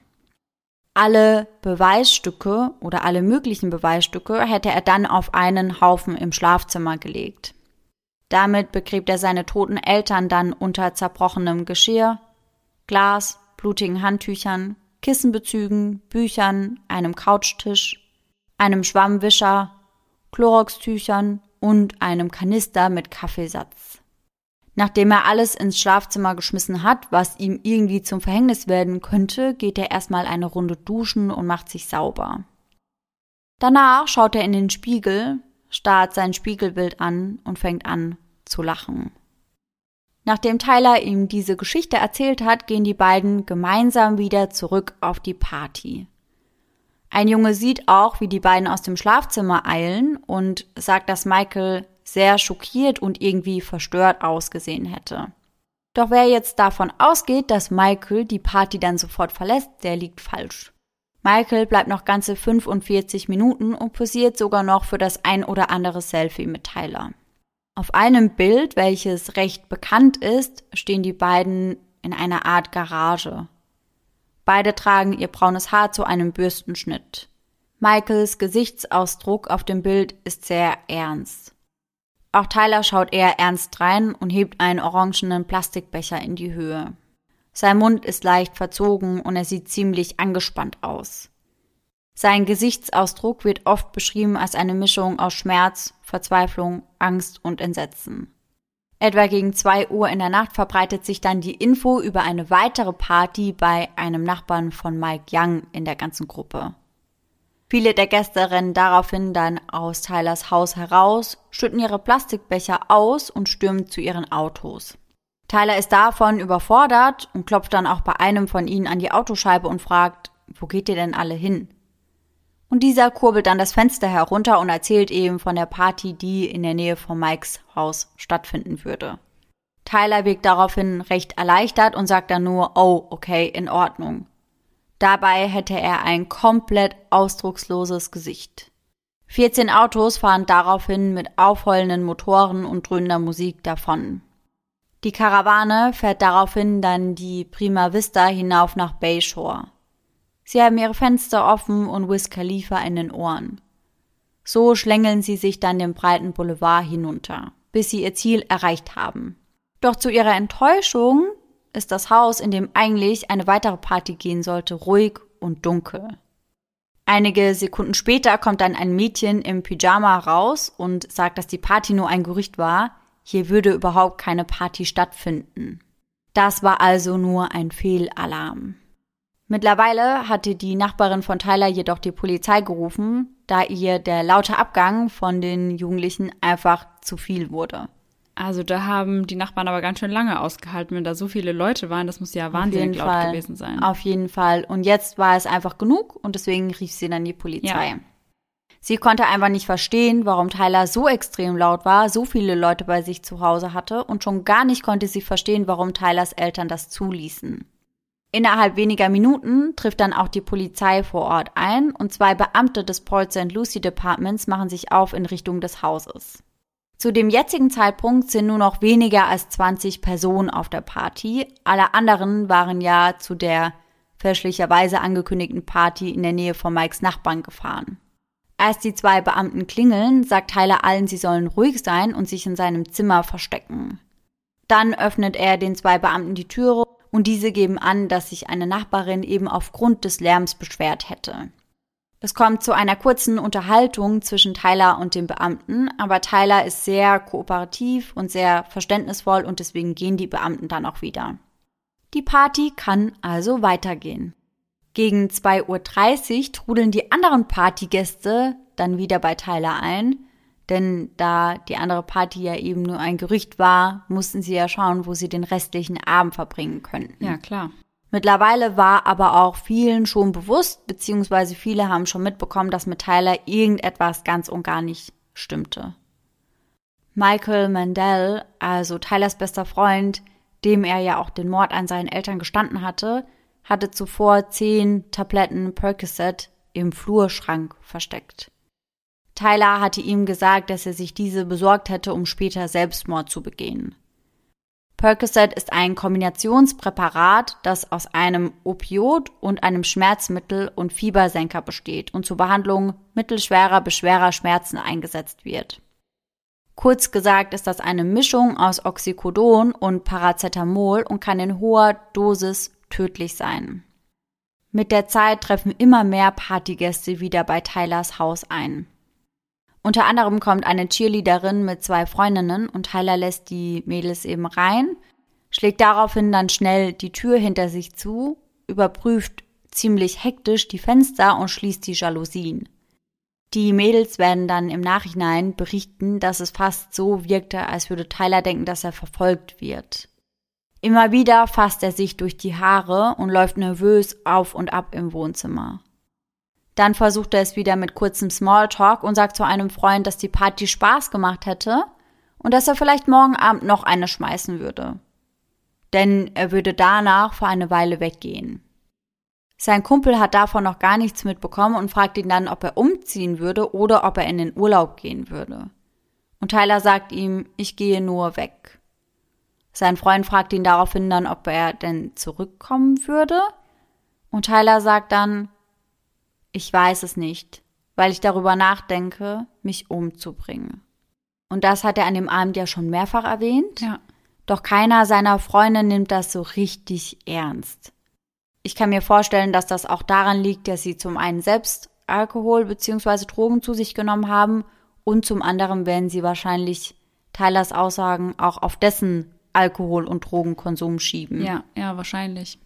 Alle Beweisstücke oder alle möglichen Beweisstücke hätte er dann auf einen Haufen im Schlafzimmer gelegt. Damit begräbt er seine toten Eltern dann unter zerbrochenem Geschirr, Glas, blutigen Handtüchern, Kissenbezügen, Büchern, einem Couchtisch, einem Schwammwischer, Chloroxtüchern und einem Kanister mit Kaffeesatz. Nachdem er alles ins Schlafzimmer geschmissen hat, was ihm irgendwie zum Verhängnis werden könnte, geht er erstmal eine Runde duschen und macht sich sauber. Danach schaut er in den Spiegel, starrt sein Spiegelbild an und fängt an zu lachen. Nachdem Tyler ihm diese Geschichte erzählt hat, gehen die beiden gemeinsam wieder zurück auf die Party. Ein Junge sieht auch, wie die beiden aus dem Schlafzimmer eilen und sagt, dass Michael sehr schockiert und irgendwie verstört ausgesehen hätte. Doch wer jetzt davon ausgeht, dass Michael die Party dann sofort verlässt, der liegt falsch. Michael bleibt noch ganze 45 Minuten und posiert sogar noch für das ein oder andere Selfie mit Tyler. Auf einem Bild, welches recht bekannt ist, stehen die beiden in einer Art Garage. Beide tragen ihr braunes Haar zu einem Bürstenschnitt. Michaels Gesichtsausdruck auf dem Bild ist sehr ernst. Auch Tyler schaut eher ernst rein und hebt einen orangenen Plastikbecher in die Höhe. Sein Mund ist leicht verzogen und er sieht ziemlich angespannt aus. Sein Gesichtsausdruck wird oft beschrieben als eine Mischung aus Schmerz, Verzweiflung, Angst und Entsetzen. Etwa gegen zwei Uhr in der Nacht verbreitet sich dann die Info über eine weitere Party bei einem Nachbarn von Mike Young in der ganzen Gruppe. Viele der Gäste rennen daraufhin dann aus Tylers Haus heraus, schütten ihre Plastikbecher aus und stürmen zu ihren Autos. Tyler ist davon überfordert und klopft dann auch bei einem von ihnen an die Autoscheibe und fragt, wo geht ihr denn alle hin? Und dieser kurbelt dann das Fenster herunter und erzählt eben von der Party, die in der Nähe von Mikes Haus stattfinden würde. Tyler wirkt daraufhin recht erleichtert und sagt dann nur, oh, okay, in Ordnung. Dabei hätte er ein komplett ausdrucksloses Gesicht. 14 Autos fahren daraufhin mit aufheulenden Motoren und dröhnender Musik davon. Die Karawane fährt daraufhin dann die Prima Vista hinauf nach Bayshore. Sie haben ihre Fenster offen und Wiz Khalifa in den Ohren. So schlängeln sie sich dann den breiten Boulevard hinunter, bis sie ihr Ziel erreicht haben. Doch zu ihrer Enttäuschung ist das Haus, in dem eigentlich eine weitere Party gehen sollte, ruhig und dunkel. Einige Sekunden später kommt dann ein Mädchen im Pyjama raus und sagt, dass die Party nur ein Gerücht war, hier würde überhaupt keine Party stattfinden. Das war also nur ein Fehlalarm. Mittlerweile hatte die Nachbarin von Tyler jedoch die Polizei gerufen, da ihr der laute Abgang von den Jugendlichen einfach zu viel wurde. Also da haben die Nachbarn aber ganz schön lange ausgehalten, wenn da so viele Leute waren. Das muss ja wahnsinnig laut Fall. gewesen sein. Auf jeden Fall. Und jetzt war es einfach genug und deswegen rief sie dann die Polizei. Ja. Sie konnte einfach nicht verstehen, warum Tyler so extrem laut war, so viele Leute bei sich zu Hause hatte und schon gar nicht konnte sie verstehen, warum Tylers Eltern das zuließen. Innerhalb weniger Minuten trifft dann auch die Polizei vor Ort ein und zwei Beamte des Port St. Lucie Departments machen sich auf in Richtung des Hauses. Zu dem jetzigen Zeitpunkt sind nur noch weniger als 20 Personen auf der Party. Alle anderen waren ja zu der fälschlicherweise angekündigten Party in der Nähe von Mikes Nachbarn gefahren. Als die zwei Beamten klingeln, sagt Tyler allen, sie sollen ruhig sein und sich in seinem Zimmer verstecken. Dann öffnet er den zwei Beamten die Türe und diese geben an, dass sich eine Nachbarin eben aufgrund des Lärms beschwert hätte. Es kommt zu einer kurzen Unterhaltung zwischen Tyler und dem Beamten, aber Tyler ist sehr kooperativ und sehr verständnisvoll und deswegen gehen die Beamten dann auch wieder. Die Party kann also weitergehen. Gegen 2.30 Uhr trudeln die anderen Partygäste dann wieder bei Tyler ein, denn da die andere Party ja eben nur ein Gerücht war, mussten sie ja schauen, wo sie den restlichen Abend verbringen könnten. Ja, klar. Mittlerweile war aber auch vielen schon bewusst, beziehungsweise viele haben schon mitbekommen, dass mit Tyler irgendetwas ganz und gar nicht stimmte. Michael Mandel, also Tylers bester Freund, dem er ja auch den Mord an seinen Eltern gestanden hatte, hatte zuvor zehn Tabletten Percocet im Flurschrank versteckt. Tyler hatte ihm gesagt, dass er sich diese besorgt hätte, um später Selbstmord zu begehen. Percocet ist ein Kombinationspräparat, das aus einem Opiot und einem Schmerzmittel und Fiebersenker besteht und zur Behandlung mittelschwerer bis schwerer Schmerzen eingesetzt wird. Kurz gesagt ist das eine Mischung aus Oxycodon und Paracetamol und kann in hoher Dosis tödlich sein. Mit der Zeit treffen immer mehr Partygäste wieder bei Tylers Haus ein. Unter anderem kommt eine Cheerleaderin mit zwei Freundinnen und Tyler lässt die Mädels eben rein, schlägt daraufhin dann schnell die Tür hinter sich zu, überprüft ziemlich hektisch die Fenster und schließt die Jalousien. Die Mädels werden dann im Nachhinein berichten, dass es fast so wirkte, als würde Tyler denken, dass er verfolgt wird. Immer wieder fasst er sich durch die Haare und läuft nervös auf und ab im Wohnzimmer. Dann versucht er es wieder mit kurzem Smalltalk und sagt zu einem Freund, dass die Party Spaß gemacht hätte und dass er vielleicht morgen Abend noch eine schmeißen würde. Denn er würde danach für eine Weile weggehen. Sein Kumpel hat davon noch gar nichts mitbekommen und fragt ihn dann, ob er umziehen würde oder ob er in den Urlaub gehen würde. Und Tyler sagt ihm, ich gehe nur weg. Sein Freund fragt ihn daraufhin dann, ob er denn zurückkommen würde. Und Tyler sagt dann, ich weiß es nicht, weil ich darüber nachdenke, mich umzubringen. Und das hat er an dem Abend ja schon mehrfach erwähnt. Ja. Doch keiner seiner Freunde nimmt das so richtig ernst. Ich kann mir vorstellen, dass das auch daran liegt, dass sie zum einen selbst Alkohol bzw. Drogen zu sich genommen haben und zum anderen werden sie wahrscheinlich Tylers Aussagen auch auf dessen Alkohol- und Drogenkonsum schieben. Ja, ja, wahrscheinlich.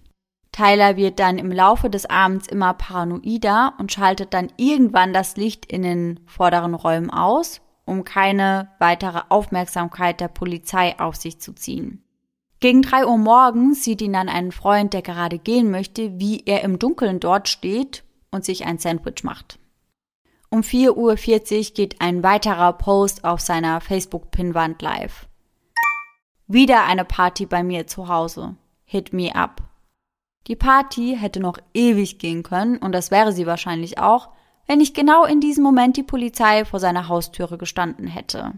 Tyler wird dann im Laufe des Abends immer paranoider und schaltet dann irgendwann das Licht in den vorderen Räumen aus, um keine weitere Aufmerksamkeit der Polizei auf sich zu ziehen. Gegen drei Uhr morgens sieht ihn dann ein Freund, der gerade gehen möchte, wie er im Dunkeln dort steht und sich ein Sandwich macht. Um 4.40 Uhr geht ein weiterer Post auf seiner Facebook-Pinnwand live. Wieder eine Party bei mir zu Hause. Hit me up. Die Party hätte noch ewig gehen können, und das wäre sie wahrscheinlich auch, wenn nicht genau in diesem Moment die Polizei vor seiner Haustüre gestanden hätte.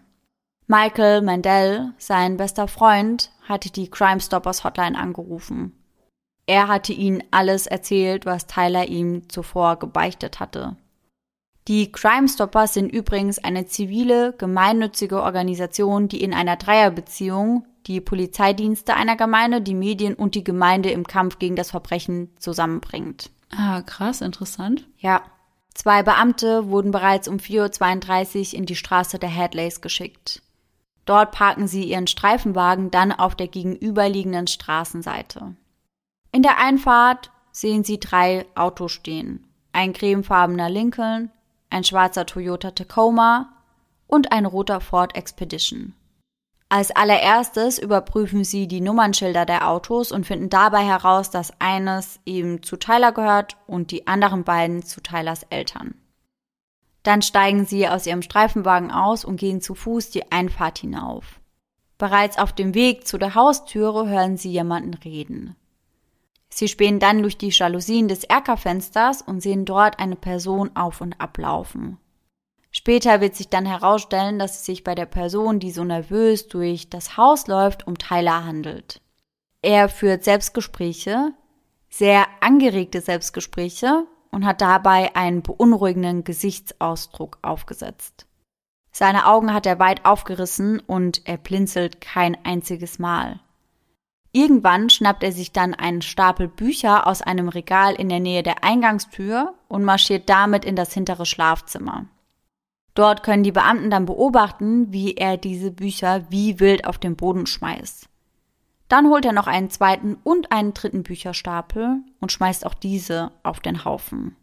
Michael Mandel, sein bester Freund, hatte die Crime Stoppers Hotline angerufen. Er hatte ihnen alles erzählt, was Tyler ihm zuvor gebeichtet hatte. Die Crime Stoppers sind übrigens eine zivile, gemeinnützige Organisation, die in einer Dreierbeziehung die Polizeidienste einer Gemeinde, die Medien und die Gemeinde im Kampf gegen das Verbrechen zusammenbringt. Ah, krass, interessant. Ja. Zwei Beamte wurden bereits um 4.32 Uhr in die Straße der Hadleys geschickt. Dort parken sie ihren Streifenwagen dann auf der gegenüberliegenden Straßenseite. In der Einfahrt sehen sie drei Autos stehen. Ein cremefarbener Lincoln, ein schwarzer Toyota Tacoma und ein roter Ford Expedition. Als allererstes überprüfen sie die Nummernschilder der Autos und finden dabei heraus, dass eines eben zu Tyler gehört und die anderen beiden zu Tylers Eltern. Dann steigen sie aus ihrem Streifenwagen aus und gehen zu Fuß die Einfahrt hinauf. Bereits auf dem Weg zu der Haustüre hören sie jemanden reden. Sie spähen dann durch die Jalousien des Erkerfensters und sehen dort eine Person auf und ablaufen. Später wird sich dann herausstellen, dass es sich bei der Person, die so nervös durch das Haus läuft, um Tyler handelt. Er führt Selbstgespräche, sehr angeregte Selbstgespräche und hat dabei einen beunruhigenden Gesichtsausdruck aufgesetzt. Seine Augen hat er weit aufgerissen und er blinzelt kein einziges Mal. Irgendwann schnappt er sich dann einen Stapel Bücher aus einem Regal in der Nähe der Eingangstür und marschiert damit in das hintere Schlafzimmer. Dort können die Beamten dann beobachten, wie er diese Bücher wie wild auf den Boden schmeißt. Dann holt er noch einen zweiten und einen dritten Bücherstapel und schmeißt auch diese auf den Haufen.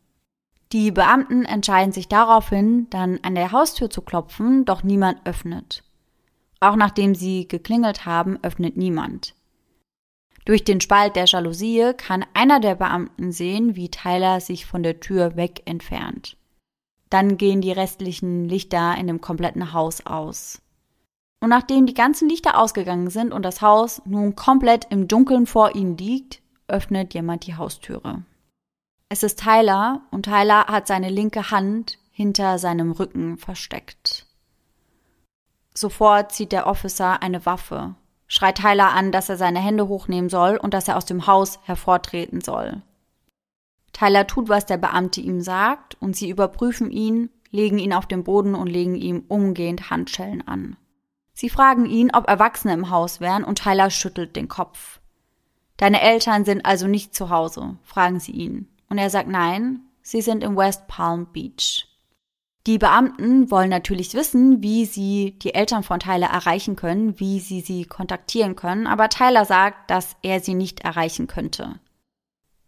Die Beamten entscheiden sich daraufhin, dann an der Haustür zu klopfen, doch niemand öffnet. Auch nachdem sie geklingelt haben, öffnet niemand. Durch den Spalt der Jalousie kann einer der Beamten sehen, wie Tyler sich von der Tür weg entfernt. Dann gehen die restlichen Lichter in dem kompletten Haus aus. Und nachdem die ganzen Lichter ausgegangen sind und das Haus nun komplett im Dunkeln vor ihnen liegt, öffnet jemand die Haustüre. Es ist Tyler und Tyler hat seine linke Hand hinter seinem Rücken versteckt. Sofort zieht der Officer eine Waffe schreit Tyler an, dass er seine Hände hochnehmen soll und dass er aus dem Haus hervortreten soll. Tyler tut, was der Beamte ihm sagt, und sie überprüfen ihn, legen ihn auf den Boden und legen ihm umgehend Handschellen an. Sie fragen ihn, ob Erwachsene im Haus wären, und Tyler schüttelt den Kopf. Deine Eltern sind also nicht zu Hause, fragen sie ihn. Und er sagt nein, sie sind in West Palm Beach. Die Beamten wollen natürlich wissen, wie sie die Eltern von Tyler erreichen können, wie sie sie kontaktieren können, aber Tyler sagt, dass er sie nicht erreichen könnte.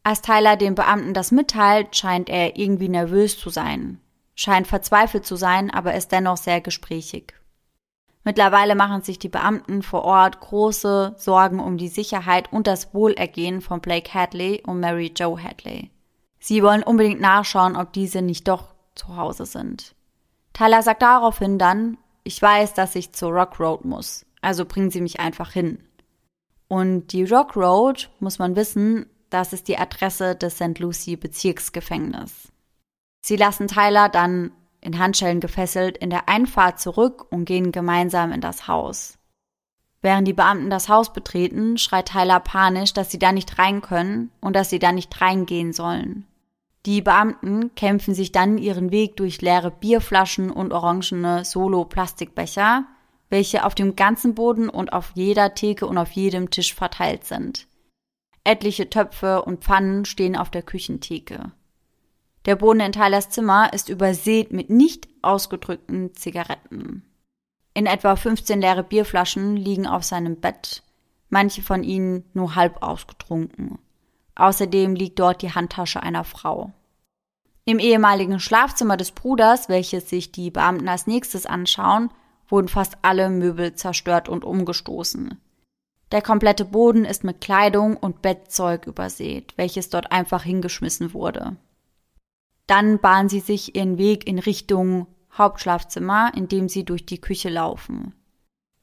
Als Tyler den Beamten das mitteilt, scheint er irgendwie nervös zu sein, scheint verzweifelt zu sein, aber ist dennoch sehr gesprächig. Mittlerweile machen sich die Beamten vor Ort große Sorgen um die Sicherheit und das Wohlergehen von Blake Hadley und Mary Jo Hadley. Sie wollen unbedingt nachschauen, ob diese nicht doch zu Hause sind. Tyler sagt daraufhin dann, ich weiß, dass ich zur Rock Road muss, also bringen Sie mich einfach hin. Und die Rock Road, muss man wissen, das ist die Adresse des St. Lucie Bezirksgefängnis. Sie lassen Tyler dann in Handschellen gefesselt in der Einfahrt zurück und gehen gemeinsam in das Haus. Während die Beamten das Haus betreten, schreit Tyler panisch, dass sie da nicht rein können und dass sie da nicht reingehen sollen. Die Beamten kämpfen sich dann ihren Weg durch leere Bierflaschen und orangene Solo-Plastikbecher, welche auf dem ganzen Boden und auf jeder Theke und auf jedem Tisch verteilt sind. Etliche Töpfe und Pfannen stehen auf der Küchentheke. Der Boden in Tylers Zimmer ist übersät mit nicht ausgedrückten Zigaretten. In etwa 15 leere Bierflaschen liegen auf seinem Bett, manche von ihnen nur halb ausgetrunken. Außerdem liegt dort die Handtasche einer Frau. Im ehemaligen Schlafzimmer des Bruders, welches sich die Beamten als nächstes anschauen, wurden fast alle Möbel zerstört und umgestoßen. Der komplette Boden ist mit Kleidung und Bettzeug übersät, welches dort einfach hingeschmissen wurde. Dann bahnen sie sich ihren Weg in Richtung Hauptschlafzimmer, indem sie durch die Küche laufen.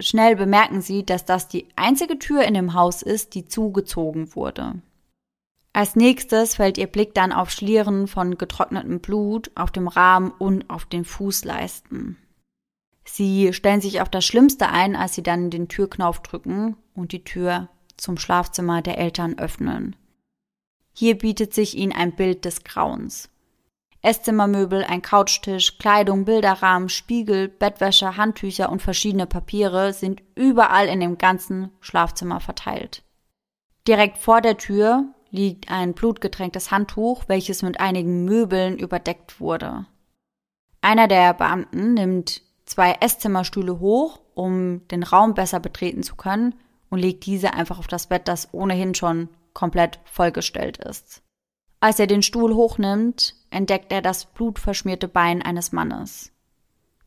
Schnell bemerken sie, dass das die einzige Tür in dem Haus ist, die zugezogen wurde. Als nächstes fällt ihr Blick dann auf Schlieren von getrocknetem Blut auf dem Rahmen und auf den Fußleisten. Sie stellen sich auf das Schlimmste ein, als sie dann den Türknauf drücken und die Tür zum Schlafzimmer der Eltern öffnen. Hier bietet sich ihnen ein Bild des Grauens. Esszimmermöbel, ein Couchtisch, Kleidung, Bilderrahmen, Spiegel, Bettwäsche, Handtücher und verschiedene Papiere sind überall in dem ganzen Schlafzimmer verteilt. Direkt vor der Tür liegt ein blutgetränktes Handtuch, welches mit einigen Möbeln überdeckt wurde. Einer der Beamten nimmt zwei Esszimmerstühle hoch, um den Raum besser betreten zu können, und legt diese einfach auf das Bett, das ohnehin schon komplett vollgestellt ist. Als er den Stuhl hochnimmt, entdeckt er das blutverschmierte Bein eines Mannes.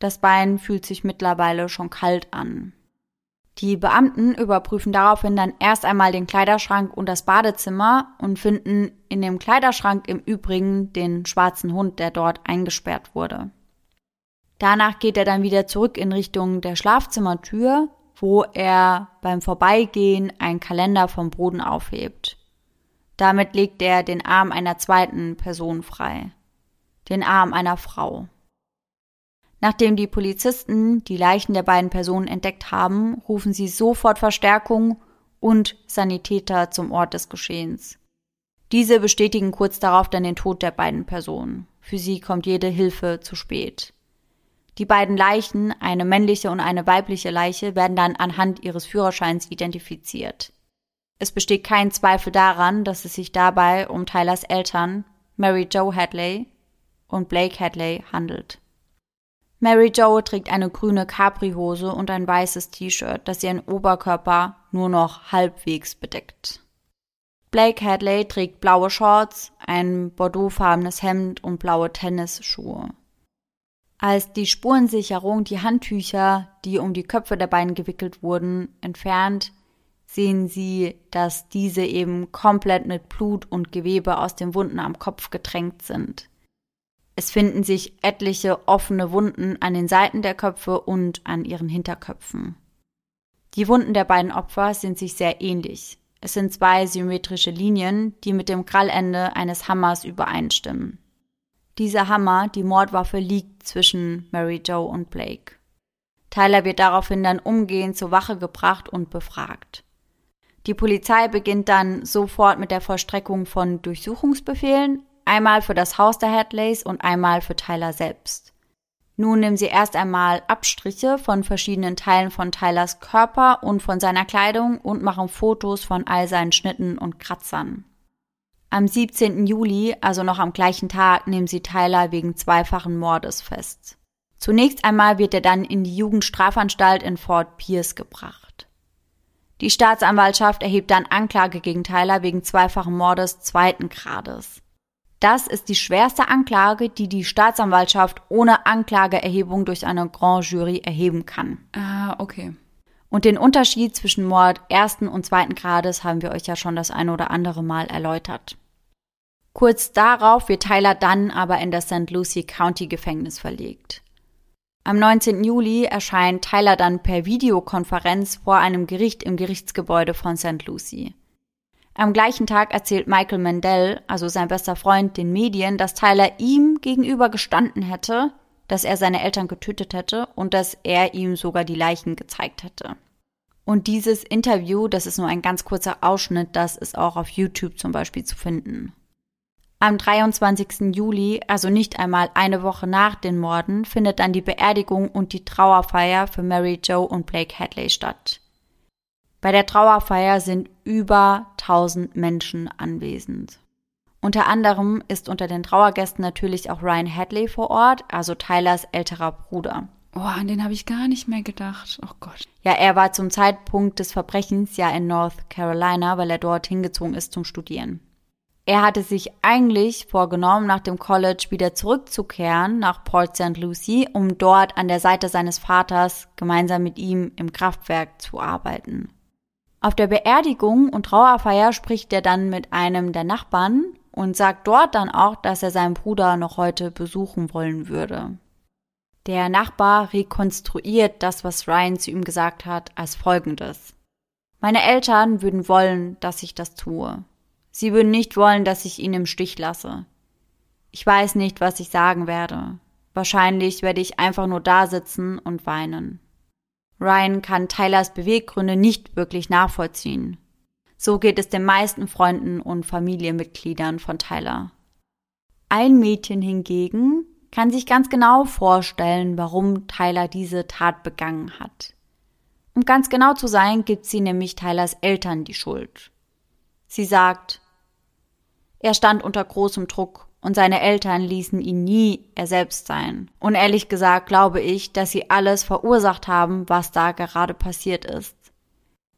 Das Bein fühlt sich mittlerweile schon kalt an. Die Beamten überprüfen daraufhin dann erst einmal den Kleiderschrank und das Badezimmer und finden in dem Kleiderschrank im Übrigen den schwarzen Hund, der dort eingesperrt wurde. Danach geht er dann wieder zurück in Richtung der Schlafzimmertür, wo er beim Vorbeigehen einen Kalender vom Boden aufhebt. Damit legt er den Arm einer zweiten Person frei. Den Arm einer Frau. Nachdem die Polizisten die Leichen der beiden Personen entdeckt haben, rufen sie sofort Verstärkung und Sanitäter zum Ort des Geschehens. Diese bestätigen kurz darauf dann den Tod der beiden Personen. Für sie kommt jede Hilfe zu spät. Die beiden Leichen, eine männliche und eine weibliche Leiche, werden dann anhand ihres Führerscheins identifiziert. Es besteht kein Zweifel daran, dass es sich dabei um Tylers Eltern, Mary Jo Hadley und Blake Hadley, handelt. Mary Jo trägt eine grüne Capri-Hose und ein weißes T-Shirt, das ihren Oberkörper nur noch halbwegs bedeckt. Blake Hadley trägt blaue Shorts, ein bordeauxfarbenes Hemd und blaue Tennisschuhe. Als die Spurensicherung die Handtücher, die um die Köpfe der beiden gewickelt wurden, entfernt, sehen sie, dass diese eben komplett mit Blut und Gewebe aus den Wunden am Kopf getränkt sind. Es finden sich etliche offene Wunden an den Seiten der Köpfe und an ihren Hinterköpfen. Die Wunden der beiden Opfer sind sich sehr ähnlich. Es sind zwei symmetrische Linien, die mit dem Krallende eines Hammers übereinstimmen. Dieser Hammer, die Mordwaffe, liegt zwischen Mary Jo und Blake. Tyler wird daraufhin dann umgehend zur Wache gebracht und befragt. Die Polizei beginnt dann sofort mit der Vollstreckung von Durchsuchungsbefehlen, einmal für das Haus der Hadleys und einmal für Tyler selbst. Nun nehmen sie erst einmal Abstriche von verschiedenen Teilen von Tylers Körper und von seiner Kleidung und machen Fotos von all seinen Schnitten und Kratzern. Am 17. Juli, also noch am gleichen Tag, nehmen sie Tyler wegen zweifachen Mordes fest. Zunächst einmal wird er dann in die Jugendstrafanstalt in Fort Pierce gebracht. Die Staatsanwaltschaft erhebt dann Anklage gegen Tyler wegen zweifachen Mordes zweiten Grades. Das ist die schwerste Anklage, die die Staatsanwaltschaft ohne Anklageerhebung durch eine Grand Jury erheben kann. Ah, okay. Und den Unterschied zwischen Mord ersten und zweiten Grades haben wir euch ja schon das eine oder andere Mal erläutert. Kurz darauf wird Tyler dann aber in das St. Lucie County Gefängnis verlegt. Am 19. Juli erscheint Tyler dann per Videokonferenz vor einem Gericht im Gerichtsgebäude von St. Lucie. Am gleichen Tag erzählt Michael Mandel, also sein bester Freund, den Medien, dass Tyler ihm gegenüber gestanden hätte, dass er seine Eltern getötet hätte und dass er ihm sogar die Leichen gezeigt hätte. Und dieses Interview, das ist nur ein ganz kurzer Ausschnitt, das ist auch auf YouTube zum Beispiel zu finden. Am 23. Juli, also nicht einmal eine Woche nach den Morden, findet dann die Beerdigung und die Trauerfeier für Mary Jo und Blake Hadley statt. Bei der Trauerfeier sind über 1000 Menschen anwesend. Unter anderem ist unter den Trauergästen natürlich auch Ryan Hadley vor Ort, also Tylers älterer Bruder. Oh, an den habe ich gar nicht mehr gedacht. Oh Gott. Ja, er war zum Zeitpunkt des Verbrechens ja in North Carolina, weil er dort hingezogen ist zum Studieren. Er hatte sich eigentlich vorgenommen, nach dem College wieder zurückzukehren nach Port St. Lucie, um dort an der Seite seines Vaters gemeinsam mit ihm im Kraftwerk zu arbeiten. Auf der Beerdigung und Trauerfeier spricht er dann mit einem der Nachbarn und sagt dort dann auch, dass er seinen Bruder noch heute besuchen wollen würde. Der Nachbar rekonstruiert das, was Ryan zu ihm gesagt hat, als folgendes. Meine Eltern würden wollen, dass ich das tue. Sie würden nicht wollen, dass ich ihn im Stich lasse. Ich weiß nicht, was ich sagen werde. Wahrscheinlich werde ich einfach nur da sitzen und weinen. Ryan kann Tylers Beweggründe nicht wirklich nachvollziehen. So geht es den meisten Freunden und Familienmitgliedern von Tyler. Ein Mädchen hingegen kann sich ganz genau vorstellen, warum Tyler diese Tat begangen hat. Um ganz genau zu sein, gibt sie nämlich Tylers Eltern die Schuld. Sie sagt, er stand unter großem Druck und seine Eltern ließen ihn nie er selbst sein. Und ehrlich gesagt glaube ich, dass sie alles verursacht haben, was da gerade passiert ist.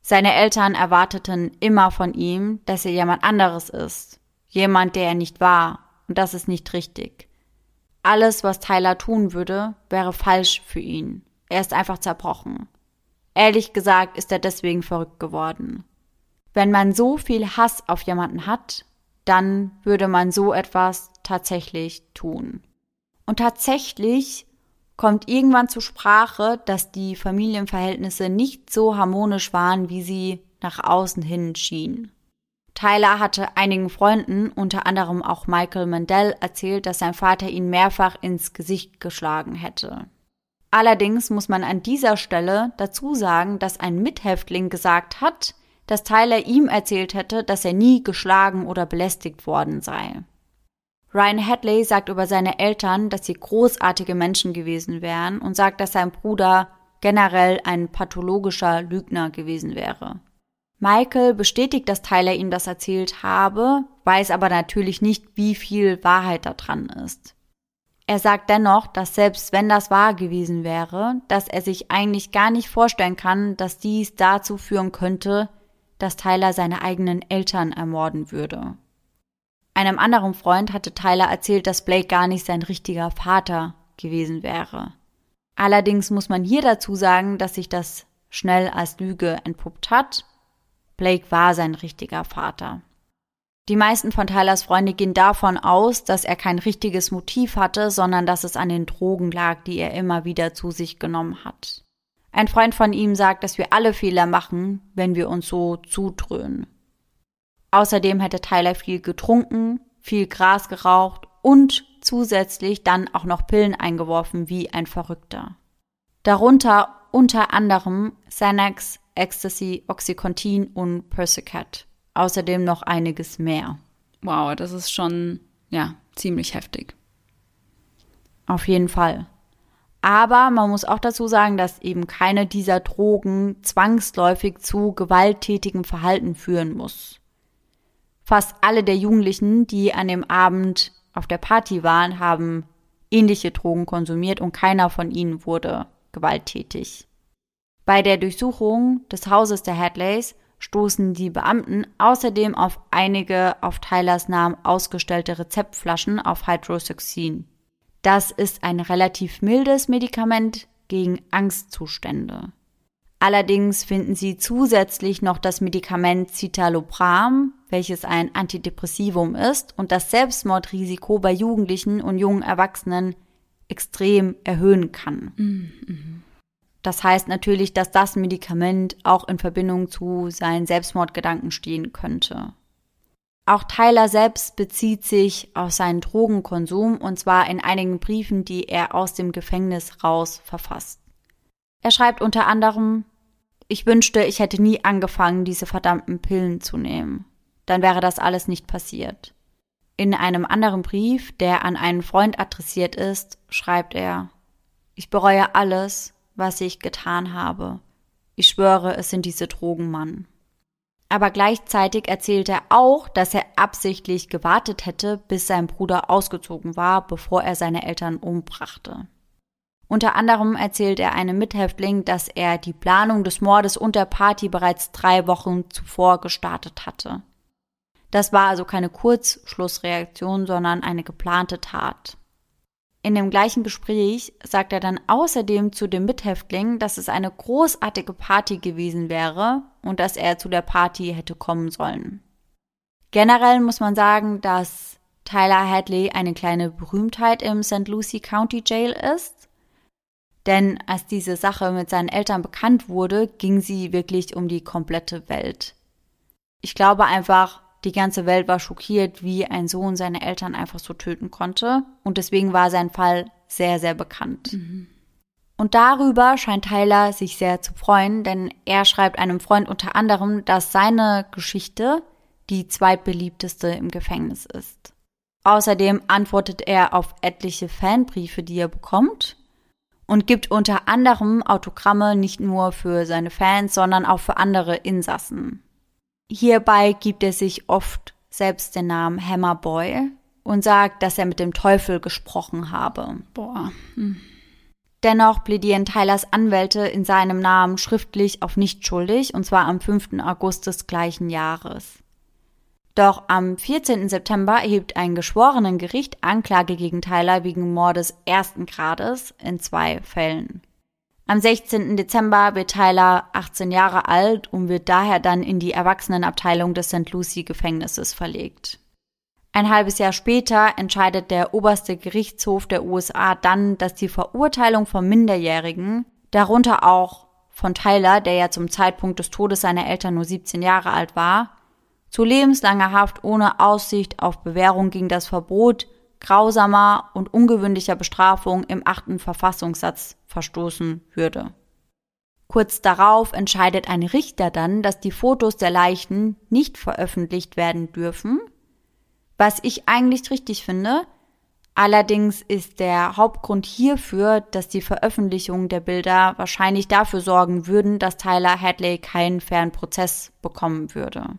Seine Eltern erwarteten immer von ihm, dass er jemand anderes ist. Jemand, der er nicht war. Und das ist nicht richtig. Alles, was Tyler tun würde, wäre falsch für ihn. Er ist einfach zerbrochen. Ehrlich gesagt ist er deswegen verrückt geworden. Wenn man so viel Hass auf jemanden hat, dann würde man so etwas tatsächlich tun. Und tatsächlich kommt irgendwann zur Sprache, dass die Familienverhältnisse nicht so harmonisch waren, wie sie nach außen hin schienen. Tyler hatte einigen Freunden, unter anderem auch Michael Mandel, erzählt, dass sein Vater ihn mehrfach ins Gesicht geschlagen hätte. Allerdings muss man an dieser Stelle dazu sagen, dass ein Mithäftling gesagt hat, dass Tyler ihm erzählt hätte, dass er nie geschlagen oder belästigt worden sei. Ryan Hadley sagt über seine Eltern, dass sie großartige Menschen gewesen wären und sagt, dass sein Bruder generell ein pathologischer Lügner gewesen wäre. Michael bestätigt, dass Tyler ihm das erzählt habe, weiß aber natürlich nicht, wie viel Wahrheit da dran ist. Er sagt dennoch, dass selbst wenn das wahr gewesen wäre, dass er sich eigentlich gar nicht vorstellen kann, dass dies dazu führen könnte, dass Tyler seine eigenen Eltern ermorden würde. Einem anderen Freund hatte Tyler erzählt, dass Blake gar nicht sein richtiger Vater gewesen wäre. Allerdings muss man hier dazu sagen, dass sich das schnell als Lüge entpuppt hat. Blake war sein richtiger Vater. Die meisten von Tylers Freunde gehen davon aus, dass er kein richtiges Motiv hatte, sondern dass es an den Drogen lag, die er immer wieder zu sich genommen hat. Ein Freund von ihm sagt, dass wir alle Fehler machen, wenn wir uns so zudröhnen. Außerdem hätte Tyler viel getrunken, viel Gras geraucht und zusätzlich dann auch noch Pillen eingeworfen wie ein Verrückter. Darunter unter anderem Xanax, Ecstasy, Oxycontin und Persicat. Außerdem noch einiges mehr. Wow, das ist schon, ja, ziemlich heftig. Auf jeden Fall. Aber man muss auch dazu sagen, dass eben keine dieser Drogen zwangsläufig zu gewalttätigem Verhalten führen muss. Fast alle der Jugendlichen, die an dem Abend auf der Party waren, haben ähnliche Drogen konsumiert und keiner von ihnen wurde gewalttätig. Bei der Durchsuchung des Hauses der Hadleys stoßen die Beamten außerdem auf einige auf Tylers Namen ausgestellte Rezeptflaschen auf Hydroxyxin. Das ist ein relativ mildes Medikament gegen Angstzustände. Allerdings finden sie zusätzlich noch das Medikament Citalopram, welches ein Antidepressivum ist und das Selbstmordrisiko bei Jugendlichen und jungen Erwachsenen extrem erhöhen kann. Das heißt natürlich, dass das Medikament auch in Verbindung zu seinen Selbstmordgedanken stehen könnte. Auch Tyler selbst bezieht sich auf seinen Drogenkonsum und zwar in einigen Briefen, die er aus dem Gefängnis raus verfasst. Er schreibt unter anderem, ich wünschte, ich hätte nie angefangen, diese verdammten Pillen zu nehmen. Dann wäre das alles nicht passiert. In einem anderen Brief, der an einen Freund adressiert ist, schreibt er, ich bereue alles, was ich getan habe. Ich schwöre, es sind diese Drogen, Mann. Aber gleichzeitig erzählt er auch, dass er absichtlich gewartet hätte, bis sein Bruder ausgezogen war, bevor er seine Eltern umbrachte. Unter anderem erzählt er einem Mithäftling, dass er die Planung des Mordes und der Party bereits drei Wochen zuvor gestartet hatte. Das war also keine Kurzschlussreaktion, sondern eine geplante Tat. In dem gleichen Gespräch sagt er dann außerdem zu dem Mithäftling, dass es eine großartige Party gewesen wäre und dass er zu der Party hätte kommen sollen. Generell muss man sagen, dass Tyler Hadley eine kleine Berühmtheit im St. Lucie County Jail ist. Denn als diese Sache mit seinen Eltern bekannt wurde, ging sie wirklich um die komplette Welt. Ich glaube einfach, die ganze Welt war schockiert, wie ein Sohn seine Eltern einfach so töten konnte. Und deswegen war sein Fall sehr, sehr bekannt. Mhm. Und darüber scheint Tyler sich sehr zu freuen, denn er schreibt einem Freund unter anderem, dass seine Geschichte die zweitbeliebteste im Gefängnis ist. Außerdem antwortet er auf etliche Fanbriefe, die er bekommt und gibt unter anderem Autogramme nicht nur für seine Fans, sondern auch für andere Insassen. Hierbei gibt er sich oft selbst den Namen Hammerboy und sagt, dass er mit dem Teufel gesprochen habe. Boah. Hm. Dennoch plädieren Tylers Anwälte in seinem Namen schriftlich auf nicht schuldig, und zwar am 5. August des gleichen Jahres. Doch am 14. September erhebt ein Geschworenengericht Anklage gegen Tyler wegen Mordes ersten Grades in zwei Fällen. Am 16. Dezember wird Tyler 18 Jahre alt und wird daher dann in die Erwachsenenabteilung des St. Lucie Gefängnisses verlegt. Ein halbes Jahr später entscheidet der oberste Gerichtshof der USA dann, dass die Verurteilung von Minderjährigen, darunter auch von Tyler, der ja zum Zeitpunkt des Todes seiner Eltern nur 17 Jahre alt war, zu lebenslanger Haft ohne Aussicht auf Bewährung gegen das Verbot grausamer und ungewöhnlicher Bestrafung im achten Verfassungssatz verstoßen würde. Kurz darauf entscheidet ein Richter dann, dass die Fotos der Leichen nicht veröffentlicht werden dürfen, Was ich eigentlich richtig finde. Allerdings ist der Hauptgrund hierfür, dass die Veröffentlichung der Bilder wahrscheinlich dafür sorgen würden, dass Tyler Hadley keinen fairen Prozess bekommen würde.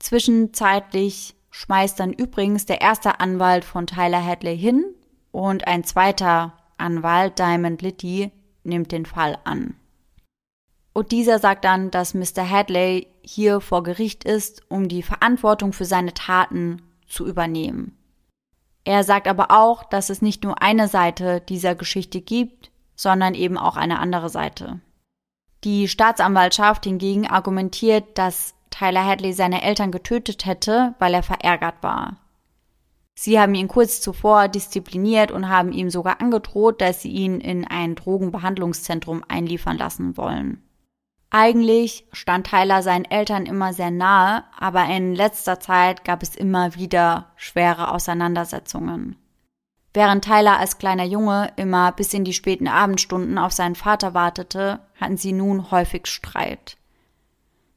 Zwischenzeitlich schmeißt dann übrigens der erste Anwalt von Tyler Hadley hin und ein zweiter Anwalt, Diamond Litty, nimmt den Fall an. Und dieser sagt dann, dass Mr. Hadley hier vor Gericht ist, um die Verantwortung für seine Taten zu übernehmen. Er sagt aber auch, dass es nicht nur eine Seite dieser Geschichte gibt, sondern eben auch eine andere Seite. Die Staatsanwaltschaft hingegen argumentiert, dass Tyler Hadley seine Eltern getötet hätte, weil er verärgert war. Sie haben ihn kurz zuvor diszipliniert und haben ihm sogar angedroht, dass sie ihn in ein Drogenbehandlungszentrum einliefern lassen wollen. Eigentlich stand Tyler seinen Eltern immer sehr nahe, aber in letzter Zeit gab es immer wieder schwere Auseinandersetzungen. Während Tyler als kleiner Junge immer bis in die späten Abendstunden auf seinen Vater wartete, hatten sie nun häufig Streit.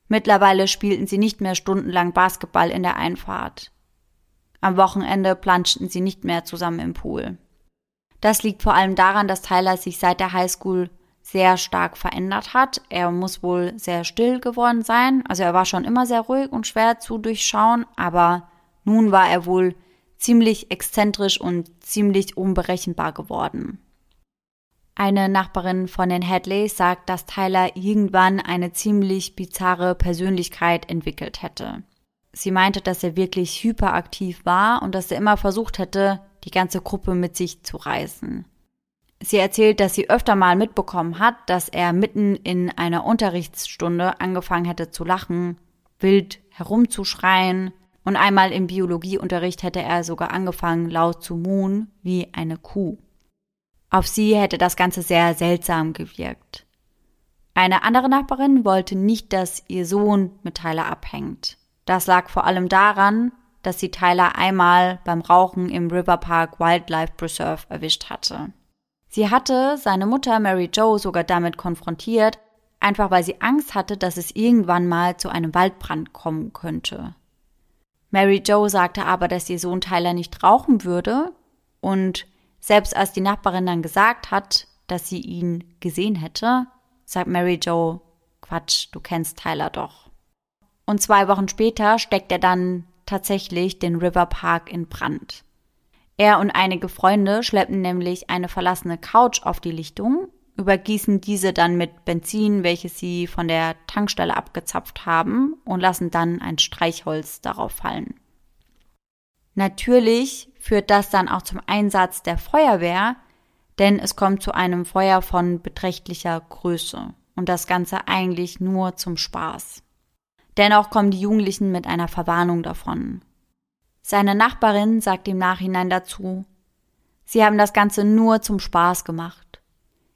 Mittlerweile spielten sie nicht mehr stundenlang Basketball in der Einfahrt. Am Wochenende planschten sie nicht mehr zusammen im Pool. Das liegt vor allem daran, dass Tyler sich seit der Highschool sehr stark verändert hat. Er muss wohl sehr still geworden sein. Also er war schon immer sehr ruhig und schwer zu durchschauen, aber nun war er wohl ziemlich exzentrisch und ziemlich unberechenbar geworden. Eine Nachbarin von den Hadleys sagt, dass Tyler irgendwann eine ziemlich bizarre Persönlichkeit entwickelt hätte. Sie meinte, dass er wirklich hyperaktiv war und dass er immer versucht hätte, die ganze Gruppe mit sich zu reißen. Sie erzählt, dass sie öfter mal mitbekommen hat, dass er mitten in einer Unterrichtsstunde angefangen hätte zu lachen, wild herumzuschreien und einmal im Biologieunterricht hätte er sogar angefangen laut zu muhen wie eine Kuh. Auf sie hätte das Ganze sehr seltsam gewirkt. Eine andere Nachbarin wollte nicht, dass ihr Sohn mit Tyler abhängt. Das lag vor allem daran, dass sie Tyler einmal beim Rauchen im River Park Wildlife Preserve erwischt hatte. Sie hatte seine Mutter Mary Jo sogar damit konfrontiert, einfach weil sie Angst hatte, dass es irgendwann mal zu einem Waldbrand kommen könnte. Mary Jo sagte aber, dass ihr Sohn Tyler nicht rauchen würde und selbst als die Nachbarin dann gesagt hat, dass sie ihn gesehen hätte, sagt Mary Jo, Quatsch, du kennst Tyler doch. Und zwei Wochen später steckt er dann tatsächlich den River Park in Brand. Er und einige Freunde schleppen nämlich eine verlassene Couch auf die Lichtung, übergießen diese dann mit Benzin, welches sie von der Tankstelle abgezapft haben, und lassen dann ein Streichholz darauf fallen. Natürlich führt das dann auch zum Einsatz der Feuerwehr, denn es kommt zu einem Feuer von beträchtlicher Größe und das Ganze eigentlich nur zum Spaß. Dennoch kommen die Jugendlichen mit einer Verwarnung davon. Seine Nachbarin sagt im Nachhinein dazu, Sie haben das Ganze nur zum Spaß gemacht.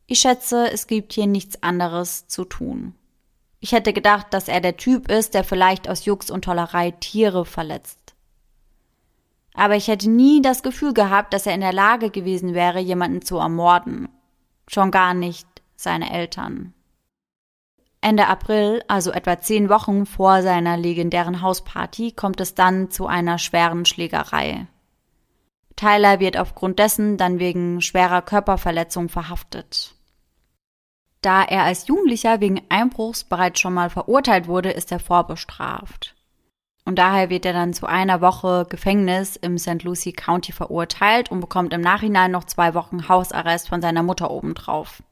Ich schätze, es gibt hier nichts anderes zu tun. Ich hätte gedacht, dass er der Typ ist, der vielleicht aus Jux und Tollerei Tiere verletzt aber ich hätte nie das Gefühl gehabt, dass er in der Lage gewesen wäre, jemanden zu ermorden. Schon gar nicht seine Eltern. Ende April, also etwa zehn Wochen vor seiner legendären Hausparty, kommt es dann zu einer schweren Schlägerei. Tyler wird aufgrund dessen dann wegen schwerer Körperverletzung verhaftet. Da er als Jugendlicher wegen Einbruchs bereits schon mal verurteilt wurde, ist er vorbestraft. Und daher wird er dann zu einer Woche Gefängnis im St. Lucie County verurteilt und bekommt im Nachhinein noch zwei Wochen Hausarrest von seiner Mutter obendrauf.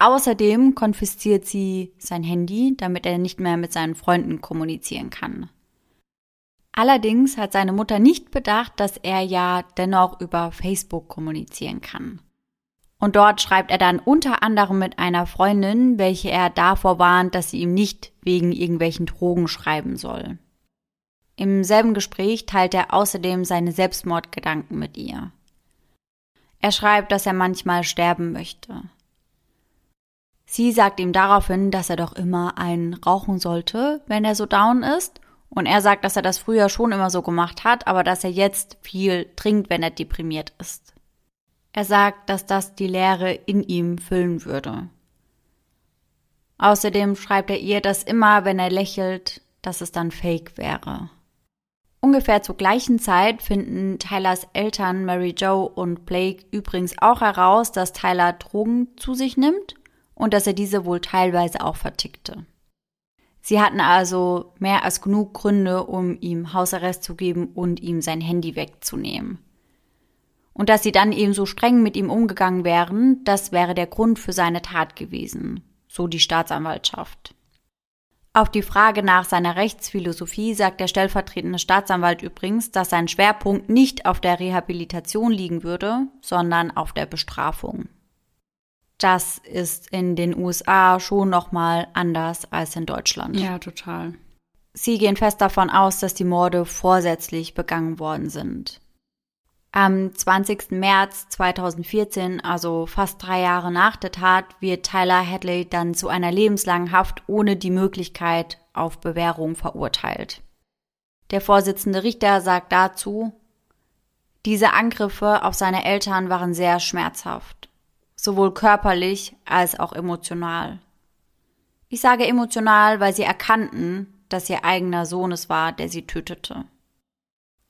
Außerdem konfisziert sie sein Handy, damit er nicht mehr mit seinen Freunden kommunizieren kann. Allerdings hat seine Mutter nicht bedacht, dass er ja dennoch über Facebook kommunizieren kann. Und dort schreibt er dann unter anderem mit einer Freundin, welche er davor warnt, dass sie ihm nicht wegen irgendwelchen Drogen schreiben soll. Im selben Gespräch teilt er außerdem seine Selbstmordgedanken mit ihr. Er schreibt, dass er manchmal sterben möchte. Sie sagt ihm daraufhin, dass er doch immer einen rauchen sollte, wenn er so down ist, und er sagt, dass er das früher schon immer so gemacht hat, aber dass er jetzt viel trinkt, wenn er deprimiert ist. Er sagt, dass das die Leere in ihm füllen würde. Außerdem schreibt er ihr, dass immer, wenn er lächelt, dass es dann fake wäre. Ungefähr zur gleichen Zeit finden Tylers Eltern Mary Jo und Blake übrigens auch heraus, dass Tyler Drogen zu sich nimmt und dass er diese wohl teilweise auch vertickte. Sie hatten also mehr als genug Gründe, um ihm Hausarrest zu geben und ihm sein Handy wegzunehmen. Und dass sie dann eben so streng mit ihm umgegangen wären, das wäre der Grund für seine Tat gewesen, so die Staatsanwaltschaft. Auf die Frage nach seiner Rechtsphilosophie sagt der stellvertretende Staatsanwalt übrigens, dass sein Schwerpunkt nicht auf der Rehabilitation liegen würde, sondern auf der Bestrafung. Das ist in den USA schon nochmal anders als in Deutschland. Ja, total. Sie gehen fest davon aus, dass die Morde vorsätzlich begangen worden sind. Am 20. März 2014, also fast drei Jahre nach der Tat, wird Tyler Hadley dann zu einer lebenslangen Haft ohne die Möglichkeit auf Bewährung verurteilt. Der Vorsitzende Richter sagt dazu, diese Angriffe auf seine Eltern waren sehr schmerzhaft, sowohl körperlich als auch emotional. Ich sage emotional, weil sie erkannten, dass ihr eigener Sohn es war, der sie tötete.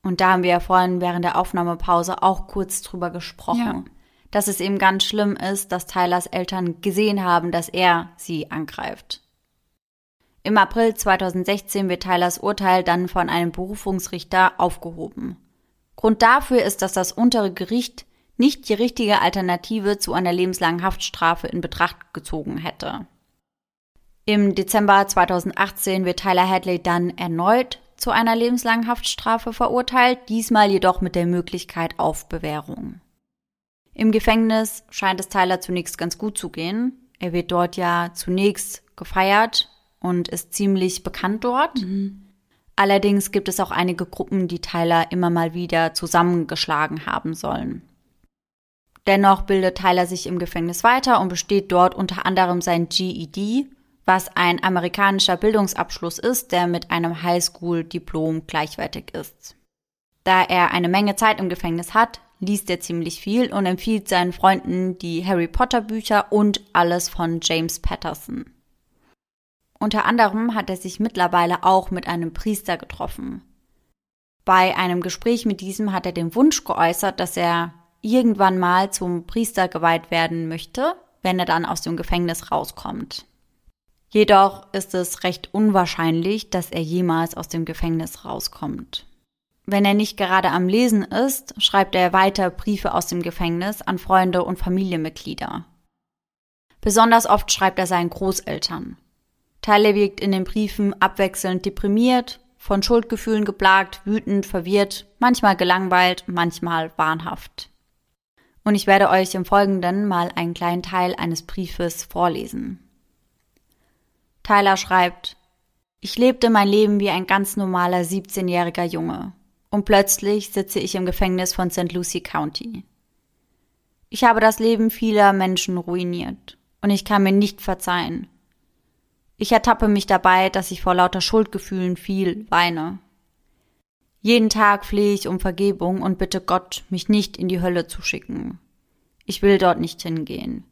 Und da haben wir ja vorhin während der Aufnahmepause auch kurz drüber gesprochen. Ja. Dass es eben ganz schlimm ist, dass Tylers Eltern gesehen haben, dass er sie angreift. Im April 2016 wird Tylers Urteil dann von einem Berufungsrichter aufgehoben. Grund dafür ist, dass das untere Gericht nicht die richtige Alternative zu einer lebenslangen Haftstrafe in Betracht gezogen hätte. Im Dezember 2018 wird Tyler Hadley dann erneut zu einer lebenslangen Haftstrafe verurteilt, diesmal jedoch mit der Möglichkeit auf Bewährung. Im Gefängnis scheint es Tyler zunächst ganz gut zu gehen. Er wird dort ja zunächst gefeiert und ist ziemlich bekannt dort. Mhm. Allerdings gibt es auch einige Gruppen, die Tyler immer mal wieder zusammengeschlagen haben sollen. Dennoch bildet Tyler sich im Gefängnis weiter und besteht dort unter anderem sein GED, was ein amerikanischer Bildungsabschluss ist, der mit einem Highschool-Diplom gleichwertig ist. Da er eine Menge Zeit im Gefängnis hat, liest er ziemlich viel und empfiehlt seinen Freunden die Harry Potter Bücher und alles von James Patterson. Unter anderem hat er sich mittlerweile auch mit einem Priester getroffen. Bei einem Gespräch mit diesem hat er den Wunsch geäußert, dass er irgendwann mal zum Priester geweiht werden möchte, wenn er dann aus dem Gefängnis rauskommt. Jedoch ist es recht unwahrscheinlich, dass er jemals aus dem Gefängnis rauskommt. Wenn er nicht gerade am Lesen ist, schreibt er weiter Briefe aus dem Gefängnis an Freunde und Familienmitglieder. Besonders oft schreibt er seinen Großeltern. Tyler wirkt in den Briefen abwechselnd deprimiert, von Schuldgefühlen geplagt, wütend, verwirrt, manchmal gelangweilt, manchmal wahnhaft. Und ich werde euch im Folgenden mal einen kleinen Teil eines Briefes vorlesen. Tyler schreibt, ich lebte mein Leben wie ein ganz normaler 17-jähriger Junge und plötzlich sitze ich im Gefängnis von St. Lucie County. Ich habe das Leben vieler Menschen ruiniert und ich kann mir nicht verzeihen. Ich ertappe mich dabei, dass ich vor lauter Schuldgefühlen viel weine. Jeden Tag flehe ich um Vergebung und bitte Gott, mich nicht in die Hölle zu schicken. Ich will dort nicht hingehen.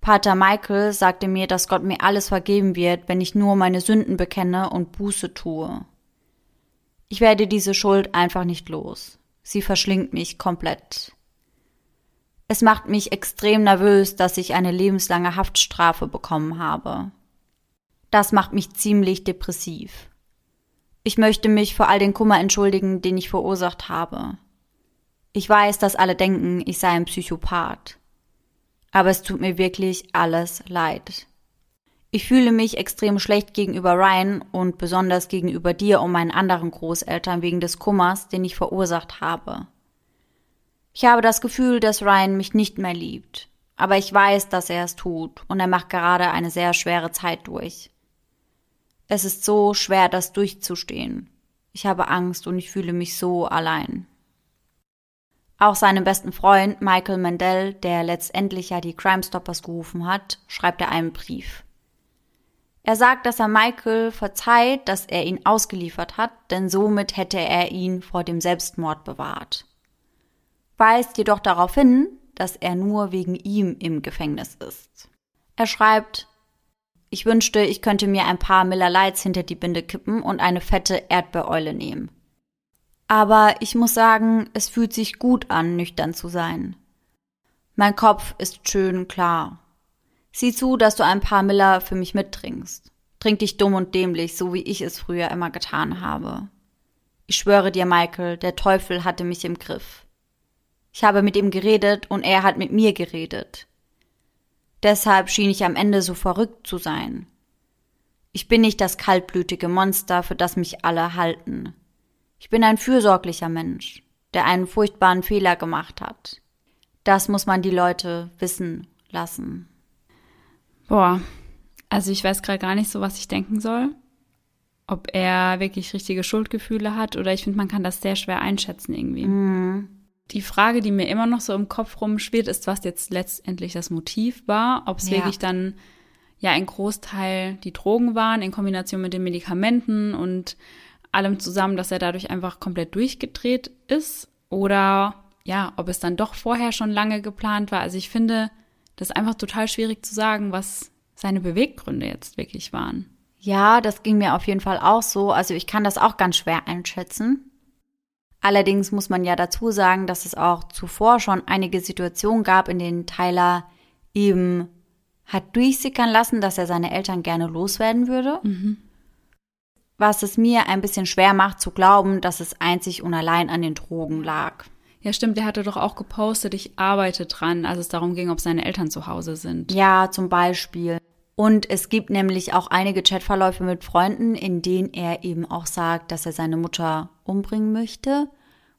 Pater Michael sagte mir, dass Gott mir alles vergeben wird, wenn ich nur meine Sünden bekenne und Buße tue. Ich werde diese Schuld einfach nicht los. Sie verschlingt mich komplett. Es macht mich extrem nervös, dass ich eine lebenslange Haftstrafe bekommen habe. Das macht mich ziemlich depressiv. Ich möchte mich für all den Kummer entschuldigen, den ich verursacht habe. Ich weiß, dass alle denken, ich sei ein Psychopath aber es tut mir wirklich alles leid. Ich fühle mich extrem schlecht gegenüber Ryan und besonders gegenüber dir und meinen anderen Großeltern wegen des Kummers, den ich verursacht habe. Ich habe das Gefühl, dass Ryan mich nicht mehr liebt, aber ich weiß, dass er es tut und er macht gerade eine sehr schwere Zeit durch. Es ist so schwer, das durchzustehen. Ich habe Angst und ich fühle mich so allein. Auch seinem besten Freund Michael Mandel, der letztendlich ja die Crime Stoppers gerufen hat, schreibt er einen Brief. Er sagt, dass er Michael verzeiht, dass er ihn ausgeliefert hat, denn somit hätte er ihn vor dem Selbstmord bewahrt. Weist jedoch darauf hin, dass er nur wegen ihm im Gefängnis ist. Er schreibt, ich wünschte, ich könnte mir ein paar Miller Lights hinter die Binde kippen und eine fette Erdbeereule nehmen. Aber ich muss sagen, es fühlt sich gut an, nüchtern zu sein. Mein Kopf ist schön klar. Sieh zu, dass du ein paar Miller für mich mittrinkst. Trink dich dumm und dämlich, so wie ich es früher immer getan habe. Ich schwöre dir, Michael, der Teufel hatte mich im Griff. Ich habe mit ihm geredet und er hat mit mir geredet. Deshalb schien ich am Ende so verrückt zu sein. Ich bin nicht das kaltblütige Monster, für das mich alle halten. Ich bin ein fürsorglicher Mensch, der einen furchtbaren Fehler gemacht hat. Das muss man die Leute wissen lassen. Boah, also ich weiß gerade gar nicht so, was ich denken soll. Ob er wirklich richtige Schuldgefühle hat oder ich finde, man kann das sehr schwer einschätzen irgendwie. Mhm. Die Frage, die mir immer noch so im Kopf rumschwirrt, ist, was jetzt letztendlich das Motiv war. Ob es Ja. wirklich dann ja ein Großteil die Drogen waren in Kombination mit den Medikamenten und allem zusammen, dass er dadurch einfach komplett durchgedreht ist. Oder ja, ob es dann doch vorher schon lange geplant war. Also ich finde das ist einfach total schwierig zu sagen, was seine Beweggründe jetzt wirklich waren. Ja, das ging mir auf jeden Fall auch so. Also ich kann das auch ganz schwer einschätzen. Allerdings muss man ja dazu sagen, dass es auch zuvor schon einige Situationen gab, in denen Tyler eben hat durchsickern lassen, dass er seine Eltern gerne loswerden würde. Was es mir ein bisschen schwer macht zu glauben, dass es einzig und allein an den Drogen lag. Ja, stimmt, der hatte doch auch gepostet, ich arbeite dran, als es darum ging, ob seine Eltern zu Hause sind. Ja, zum Beispiel. Und es gibt nämlich auch einige Chatverläufe mit Freunden, in denen er eben auch sagt, dass er seine Mutter umbringen möchte,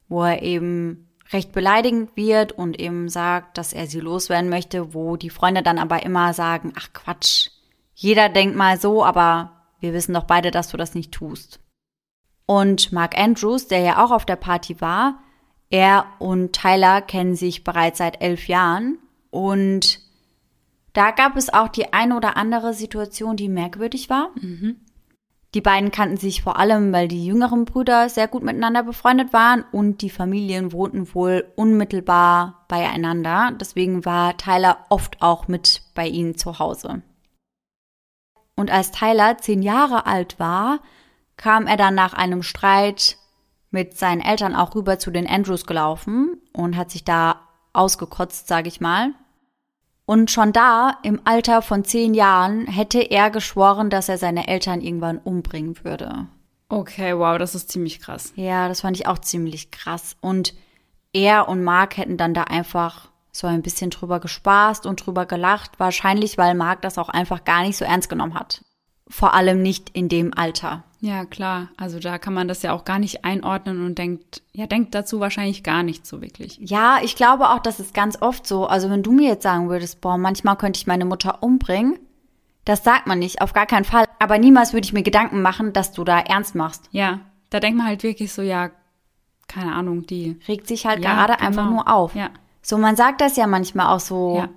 wo er eben recht beleidigend wird und eben sagt, dass er sie loswerden möchte, wo die Freunde dann aber immer sagen, ach Quatsch, jeder denkt mal so, aber wir wissen doch beide, dass du das nicht tust. Und Mark Andrews, der ja auch auf der Party war, er und Tyler kennen sich bereits seit elf Jahren und da gab es auch die eine oder andere Situation, die merkwürdig war. Die beiden kannten sich vor allem, weil die jüngeren Brüder sehr gut miteinander befreundet waren und die Familien wohnten wohl unmittelbar beieinander. Deswegen war Tyler oft auch mit bei ihnen zu Hause. Und als Tyler zehn Jahre alt war, kam er dann nach einem Streit mit seinen Eltern auch rüber zu den Andrews gelaufen und hat sich da ausgekotzt, sage ich mal. Und schon da, im Alter von zehn Jahren, hätte er geschworen, dass er seine Eltern irgendwann umbringen würde. Okay, wow, das ist ziemlich krass. Ja, das fand ich auch ziemlich krass. Und er und Mark hätten dann da einfach so ein bisschen drüber gespaßt und drüber gelacht, wahrscheinlich weil Mark das auch einfach gar nicht so ernst genommen hat. Vor allem nicht in dem Alter. Ja, klar. Also da kann man das ja auch gar nicht einordnen und denkt, ja, denkt dazu wahrscheinlich gar nicht so wirklich. Ja, ich glaube auch, das ist ganz oft so. Also wenn du mir jetzt sagen würdest, boah, manchmal könnte ich meine Mutter umbringen, das sagt man nicht, auf gar keinen Fall. Aber niemals würde ich mir Gedanken machen, dass du da ernst machst. Ja, da denkt man halt wirklich so, ja, keine Ahnung, die. Regt sich halt Ja, gerade einfach genau. nur auf. Ja. So, man sagt das ja manchmal auch so, Ja.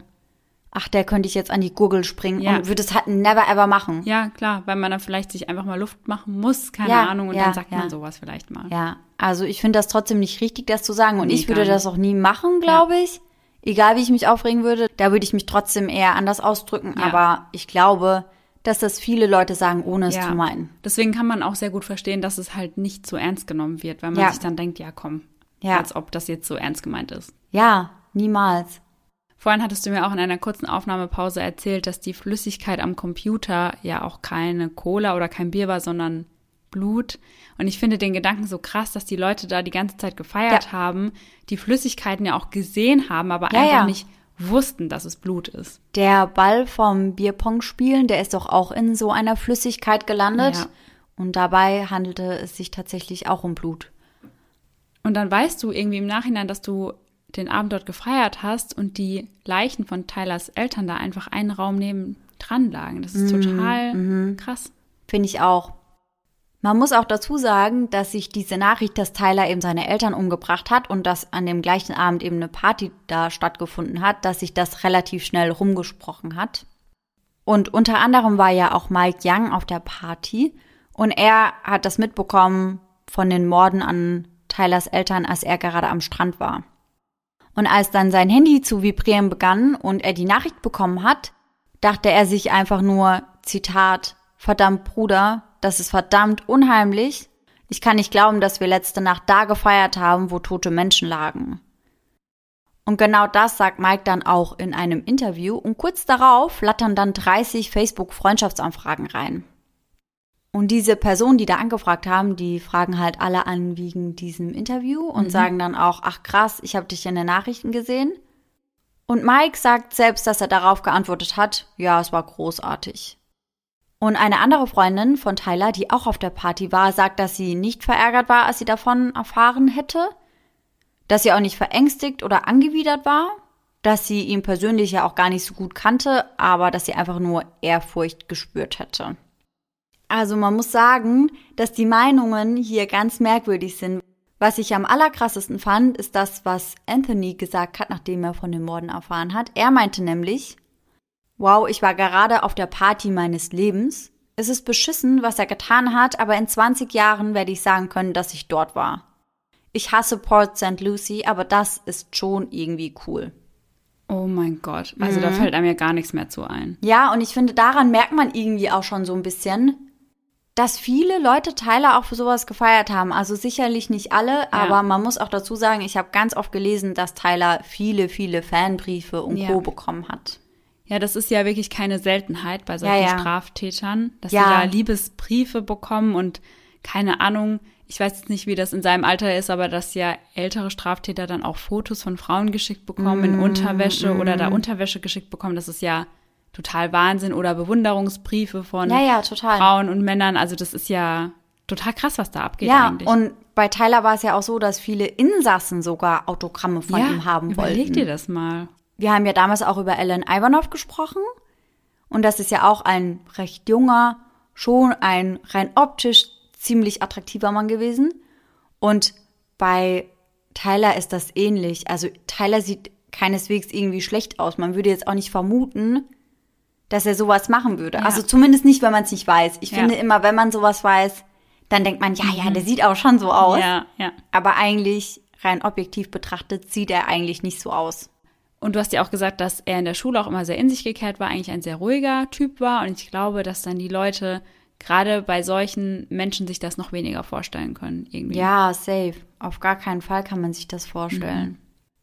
Ach, der könnte ich jetzt an die Gurgel springen Ja. und würde es halt never ever machen. Ja, klar, weil man dann vielleicht sich einfach mal Luft machen muss, keine Ja, Ahnung, und ja, dann sagt man sowas vielleicht mal. Ja, also ich finde das trotzdem nicht richtig, das zu sagen. Und Nee, ich würde das auch nie machen, glaube ich. Egal wie ich mich aufregen würde, da würde ich mich trotzdem eher anders ausdrücken. Aber ich glaube, dass das viele Leute sagen, ohne es zu meinen. Deswegen kann man auch sehr gut verstehen, dass es halt nicht so ernst genommen wird, weil man sich dann denkt, ja komm, als ob das jetzt so ernst gemeint ist. Ja, niemals. Vorhin hattest du mir auch in einer kurzen Aufnahmepause erzählt, dass die Flüssigkeit am Computer ja auch keine Cola oder kein Bier war, sondern Blut. Und ich finde den Gedanken so krass, dass die Leute da die ganze Zeit gefeiert Ja. haben, die Flüssigkeiten ja auch gesehen haben, aber Ja, einfach ja. nicht wussten, dass es Blut ist. Der Ball vom Bierpong-Spielen, der ist doch auch in so einer Flüssigkeit gelandet. Und dabei handelte es sich tatsächlich auch um Blut. Und dann weißt du irgendwie im Nachhinein, dass du den Abend dort gefeiert hast und die Leichen von Tylers Eltern da einfach einen Raum neben dran lagen. Das ist total krass. Finde ich auch. Man muss auch dazu sagen, dass sich diese Nachricht, dass Tyler eben seine Eltern umgebracht hat und dass an dem gleichen Abend eben eine Party da stattgefunden hat, dass sich das relativ schnell rumgesprochen hat. Und unter anderem war ja auch Mike Young auf der Party und er hat das mitbekommen von den Morden an Tylers Eltern, als er gerade am Strand war. Und als dann sein Handy zu vibrieren begann und er die Nachricht bekommen hat, dachte er sich einfach nur, Zitat, verdammt Bruder, das ist verdammt unheimlich. Ich kann nicht glauben, dass wir letzte Nacht da gefeiert haben, wo tote Menschen lagen. Und genau das sagt Mike dann auch in einem Interview und kurz darauf flattern dann 30 Facebook-Freundschaftsanfragen rein. Und diese Personen, die da angefragt haben, die fragen halt alle an wegen diesem Interview und mhm. sagen dann auch, ach krass, ich habe dich in den Nachrichten gesehen. Und Mike sagt selbst, dass er darauf geantwortet hat, ja, es war großartig. Und eine andere Freundin von Tyler, die auch auf der Party war, sagt, dass sie nicht verärgert war, als sie davon erfahren hätte, dass sie auch nicht verängstigt oder angewidert war, dass sie ihn persönlich ja auch gar nicht so gut kannte, aber dass sie einfach nur Ehrfurcht gespürt hätte. Also man muss sagen, dass die Meinungen hier ganz merkwürdig sind. Was ich am allerkrassesten fand, ist das, was Anthony gesagt hat, nachdem er von den Morden erfahren hat. Er meinte nämlich, wow, ich war gerade auf der Party meines Lebens. Es ist beschissen, was er getan hat, aber in 20 Jahren werde ich sagen können, dass ich dort war. Ich hasse Port St. Lucie, aber das ist schon irgendwie cool. Oh mein Gott. Also mhm. da fällt einem ja gar nichts mehr zu ein. Ja, und ich finde, daran merkt man irgendwie auch schon so ein bisschen, dass viele Leute Tyler auch für sowas gefeiert haben. Also sicherlich nicht alle, ja. aber man muss auch dazu sagen, ich habe ganz oft gelesen, dass Tyler viele, viele Fanbriefe und ja. Co. bekommen hat. Ja, das ist ja wirklich keine Seltenheit bei solchen ja, Straftätern, dass sie da Liebesbriefe bekommen und keine Ahnung, ich weiß jetzt nicht, wie das in seinem Alter ist, aber dass ja ältere Straftäter dann auch Fotos von Frauen geschickt bekommen mm, in Unterwäsche mm. oder da Unterwäsche geschickt bekommen, das ist ja total Wahnsinn oder Bewunderungsbriefe von ja, ja, Frauen und Männern. Also das ist ja total krass, was da abgeht ja, eigentlich. und bei Tyler war es ja auch so, dass viele Insassen sogar Autogramme von ja, ihm haben wollten. Überleg dir das mal. Wir haben ja damals auch über Ellen Ivanov gesprochen. Und das ist ja auch ein recht junger, schon ein rein optisch ziemlich attraktiver Mann gewesen. Und bei Tyler ist das ähnlich. Also Tyler sieht keineswegs irgendwie schlecht aus. Man würde jetzt auch nicht vermuten, dass er sowas machen würde. Ja. Also zumindest nicht, wenn man es nicht weiß. Ich ja. finde immer, wenn man sowas weiß, dann denkt man, ja, ja, der mhm. sieht auch schon so aus. Ja, ja. Aber eigentlich, rein objektiv betrachtet, sieht er eigentlich nicht so aus. Und du hast ja auch gesagt, dass er in der Schule auch immer sehr in sich gekehrt war, eigentlich ein sehr ruhiger Typ war. Und ich glaube, dass dann die Leute gerade bei solchen Menschen sich das noch weniger vorstellen können. Irgendwie. Ja, safe. Auf gar keinen Fall kann man sich das vorstellen. Mhm.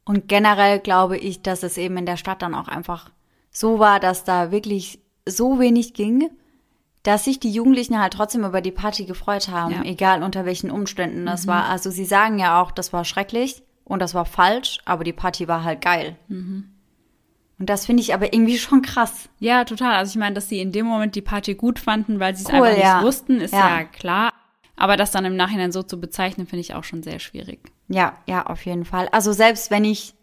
Und generell glaube ich, dass es eben in der Stadt dann auch einfach so war, dass da wirklich so wenig ging, dass sich die Jugendlichen halt trotzdem über die Party gefreut haben, ja. egal unter welchen Umständen das mhm. war. Also sie sagen ja auch, das war schrecklich und das war falsch, aber die Party war halt geil. Mhm. Und das finde ich aber irgendwie schon krass. Ja, total. Also ich meine, dass sie in dem Moment die Party gut fanden, weil sie es cool, einfach ja. nicht wussten, ist ja. ja klar. Aber das dann im Nachhinein so zu bezeichnen, finde ich auch schon sehr schwierig. Ja, ja, auf jeden Fall. Also selbst wenn ich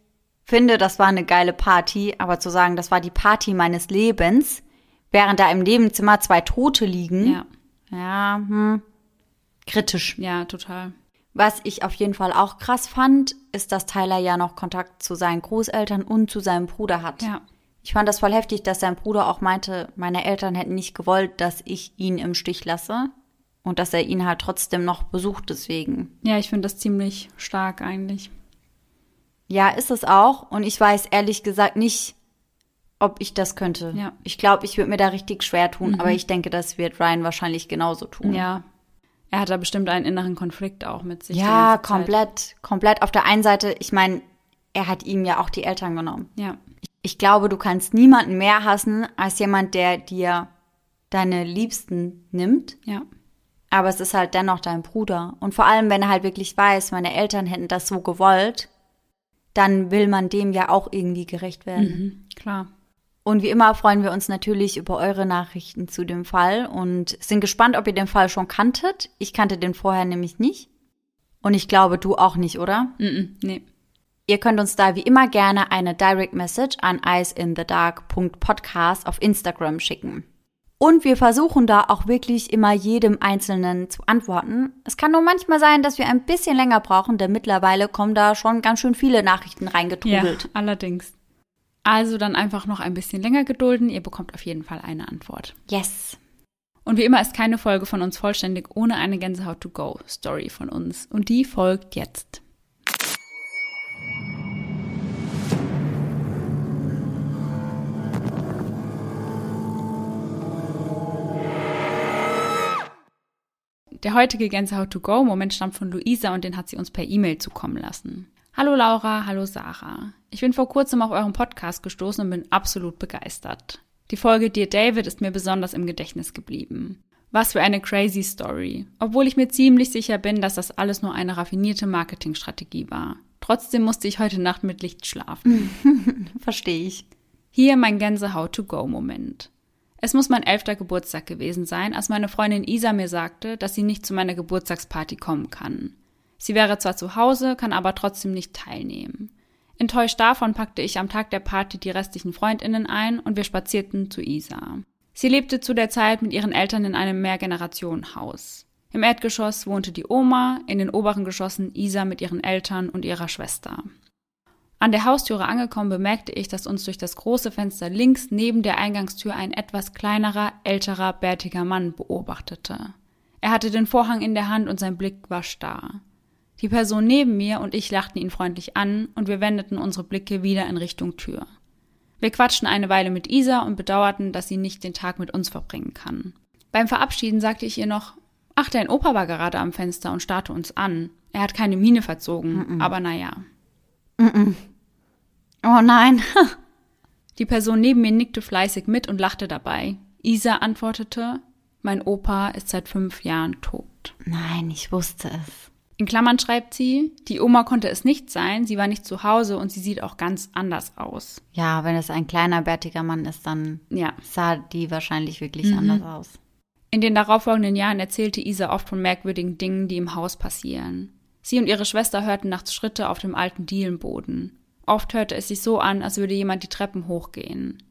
finde, das war eine geile Party, aber zu sagen, das war die Party meines Lebens, während da im Nebenzimmer zwei Tote liegen, ja, ja hm, kritisch. Ja, total. Was ich auf jeden Fall auch krass fand, ist, dass Tyler ja noch Kontakt zu seinen Großeltern und zu seinem Bruder hat. Ja. Ich fand das voll heftig, dass sein Bruder auch meinte, meine Eltern hätten nicht gewollt, dass ich ihn im Stich lasse und dass er ihn halt trotzdem noch besucht deswegen. Ja, ich finde das ziemlich stark eigentlich. Ja, ist es auch. Und ich weiß ehrlich gesagt nicht, ob ich das könnte. Ja. Ich glaube, ich würde mir da richtig schwer tun, mhm. aber ich denke, das wird Ryan wahrscheinlich genauso tun. Ja. Er hat da bestimmt einen inneren Konflikt auch mit sich. Ja, komplett, komplett. Auf der einen Seite, ich meine, er hat ihm ja auch die Eltern genommen. Ja. Ich, ich glaube, du kannst niemanden mehr hassen als jemand, der dir deine Liebsten nimmt. Ja. Aber es ist halt dennoch dein Bruder. Und vor allem, wenn er halt wirklich weiß, meine Eltern hätten das so gewollt, dann will man dem ja auch irgendwie gerecht werden. Mhm, klar. Und wie immer freuen wir uns natürlich über eure Nachrichten zu dem Fall und sind gespannt, ob ihr den Fall schon kanntet. Ich kannte den vorher nämlich nicht. Und ich glaube, du auch nicht, oder? Mm -mm, nee. Ihr könnt uns da wie immer gerne eine Direct Message an iceinthedark.podcast auf Instagram schicken. Und wir versuchen da auch wirklich immer jedem Einzelnen zu antworten. Es kann nur manchmal sein, dass wir ein bisschen länger brauchen, denn mittlerweile kommen da schon ganz schön viele Nachrichten reingetrudelt. Ja, allerdings. Also dann einfach noch ein bisschen länger gedulden. Ihr bekommt auf jeden Fall eine Antwort. Yes. Und wie immer ist keine Folge von uns vollständig ohne eine Gänsehaut-to-go-Story von uns. Und die folgt jetzt. Der heutige Gänsehaut to go Moment stammt von Luisa und den hat sie uns per E-Mail zukommen lassen. Hallo Laura, hallo Sarah. Ich bin vor kurzem auf euren Podcast gestoßen und bin absolut begeistert. Die Folge Dear David ist mir besonders im Gedächtnis geblieben. Was für eine crazy Story. Obwohl ich mir ziemlich sicher bin, dass das alles nur eine raffinierte Marketingstrategie war. Trotzdem musste ich heute Nacht mit Licht schlafen. Verstehe ich. Hier mein Gänsehaut-to-go-Moment. Es muss mein elfter Geburtstag gewesen sein, als meine Freundin Isa mir sagte, dass sie nicht zu meiner Geburtstagsparty kommen kann. Sie wäre zwar zu Hause, kann aber trotzdem nicht teilnehmen. Enttäuscht davon packte ich am Tag der Party die restlichen Freundinnen ein und wir spazierten zu Isa. Sie lebte zu der Zeit mit ihren Eltern in einem Mehrgenerationenhaus. Im Erdgeschoss wohnte die Oma, in den oberen Geschossen Isa mit ihren Eltern und ihrer Schwester. An der Haustüre angekommen bemerkte ich, dass uns durch das große Fenster links neben der Eingangstür ein etwas kleinerer, älterer, bärtiger Mann beobachtete. Er hatte den Vorhang in der Hand und sein Blick war starr. Die Person neben mir und ich lachten ihn freundlich an und wir wendeten unsere Blicke wieder in Richtung Tür. Wir quatschten eine Weile mit Isa und bedauerten, dass sie nicht den Tag mit uns verbringen kann. Beim Verabschieden sagte ich ihr noch, ach, dein Opa war gerade am Fenster und starrte uns an. Er hat keine Miene verzogen, mm -mm. aber naja. Mm oh nein. Die Person neben mir nickte fleißig mit und lachte dabei. Isa antwortete, mein Opa ist seit fünf Jahren tot. Nein, ich wusste es. In Klammern schreibt sie, die Oma konnte es nicht sein, sie war nicht zu Hause und sie sieht auch ganz anders aus. Ja, wenn es ein kleiner, bärtiger Mann ist, dann ja. sah die wahrscheinlich wirklich mhm. anders aus. In den darauffolgenden Jahren erzählte Isa oft von merkwürdigen Dingen, die im Haus passieren. Sie und ihre Schwester hörten nachts Schritte auf dem alten Dielenboden. Oft hörte es sich so an, als würde jemand die Treppen hochgehen.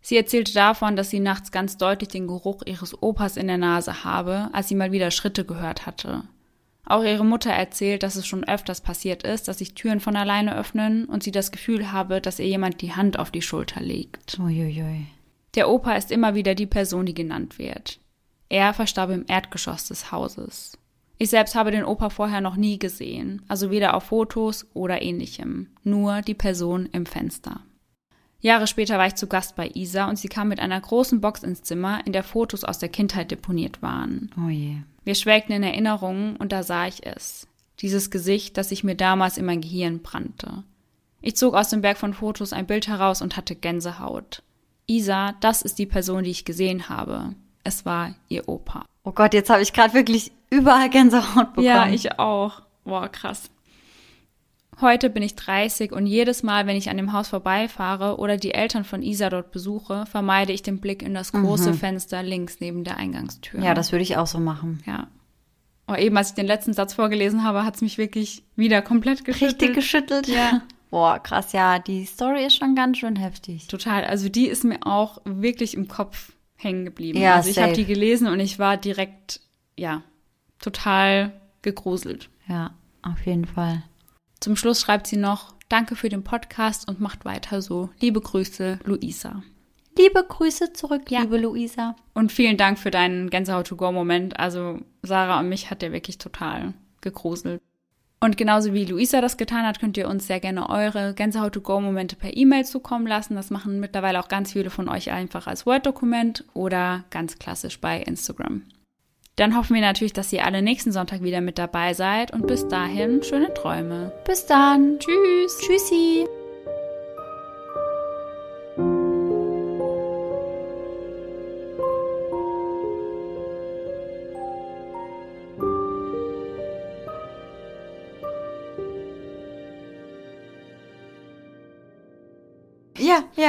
Sie erzählte davon, dass sie nachts ganz deutlich den Geruch ihres Opas in der Nase habe, als sie mal wieder Schritte gehört hatte. Auch ihre Mutter erzählt, dass es schon öfters passiert ist, dass sich Türen von alleine öffnen und sie das Gefühl habe, dass ihr jemand die Hand auf die Schulter legt. Uiuiui. Der Opa ist immer wieder die Person, die genannt wird. Er verstarb im Erdgeschoss des Hauses. Ich selbst habe den Opa vorher noch nie gesehen, also weder auf Fotos oder ähnlichem, nur die Person im Fenster. Jahre später war ich zu Gast bei Isa und sie kam mit einer großen Box ins Zimmer, in der Fotos aus der Kindheit deponiert waren. Oh je. Wir schwelgten in Erinnerungen und da sah ich es. Dieses Gesicht, das sich mir damals in mein Gehirn brannte. Ich zog aus dem Berg von Fotos ein Bild heraus und hatte Gänsehaut. Isa, das ist die Person, die ich gesehen habe. Es war ihr Opa. Oh Gott, jetzt habe ich gerade wirklich überall Gänsehaut bekommen. Ja, ich auch. Boah, krass. Heute bin ich 30 und jedes Mal, wenn ich an dem Haus vorbeifahre oder die Eltern von Isa dort besuche, vermeide ich den Blick in das große mhm. Fenster links neben der Eingangstür. Ja, das würde ich auch so machen. Ja. Oh, eben als ich den letzten Satz vorgelesen habe, hat es mich wirklich wieder komplett geschüttelt. Richtig geschüttelt? Ja. Boah, krass, ja, die Story ist schon ganz schön heftig. Total. Also die ist mir auch wirklich im Kopf hängen geblieben. Ja, also ich habe die gelesen und ich war direkt, ja, total gegruselt. Ja, auf jeden Fall. Zum Schluss schreibt sie noch, danke für den Podcast und macht weiter so. Liebe Grüße, Luisa. Liebe Grüße zurück, ja. liebe Luisa. Und vielen Dank für deinen Gänsehaut-to-go-Moment. Also Sarah und mich hat der wirklich total gegruselt. Und genauso wie Luisa das getan hat, könnt ihr uns sehr gerne eure Gänsehaut-to-go-Momente per E-Mail zukommen lassen. Das machen mittlerweile auch ganz viele von euch einfach als Word-Dokument oder ganz klassisch bei Instagram. Dann hoffen wir natürlich, dass ihr alle nächsten Sonntag wieder mit dabei seid und bis dahin schöne Träume. Bis dann. Tschüss. Tschüssi.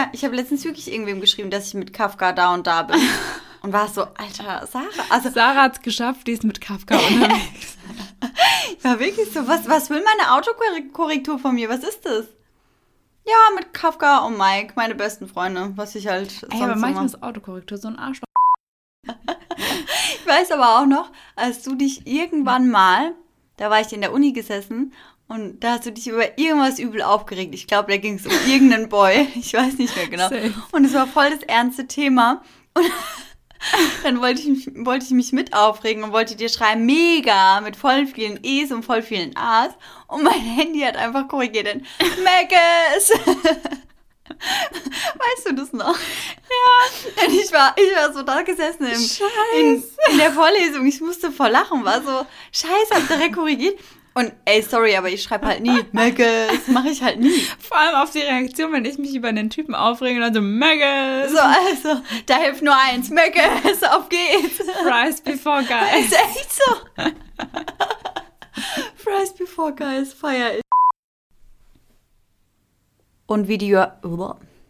Ja, ich habe letztens wirklich irgendwem geschrieben, dass ich mit Kafka da und da bin. und war so, Alter, Sarah. Also, Sarah hat es geschafft, die ist mit Kafka unterwegs. ich war wirklich so, was, was will meine Autokorrektur von mir? Was ist das? Ja, mit Kafka und Mike, meine besten Freunde, was ich halt Ey, aber manchmal ist Autokorrektur so ein Arschloch. ich weiß aber auch noch, als du dich irgendwann mal, da war ich in der Uni gesessen und da hast du dich über irgendwas übel aufgeregt. Ich glaube, da ging es um irgendeinen Boy. Ich weiß nicht mehr genau. Safe. Und es war voll das ernste Thema. Und dann wollte ich, wollte ich mich mit aufregen und wollte dir schreiben, mega, mit voll vielen E's und voll vielen A's. Und mein Handy hat einfach korrigiert in Megas. Weißt du das noch? Ja. ich war, ich war so da gesessen im, in, in der Vorlesung. Ich musste vor lachen, war so, scheiße, hab direkt korrigiert. Und ey, sorry, aber ich schreibe halt nie Meggles. Mache ich halt nie. Vor allem auf die Reaktion, wenn ich mich über den Typen aufrege und dann so Meggles. So, also, da hilft nur eins. Meggles, auf geht's. Fries before guys. Ist echt so. Fries before guys, fire it. Und Video.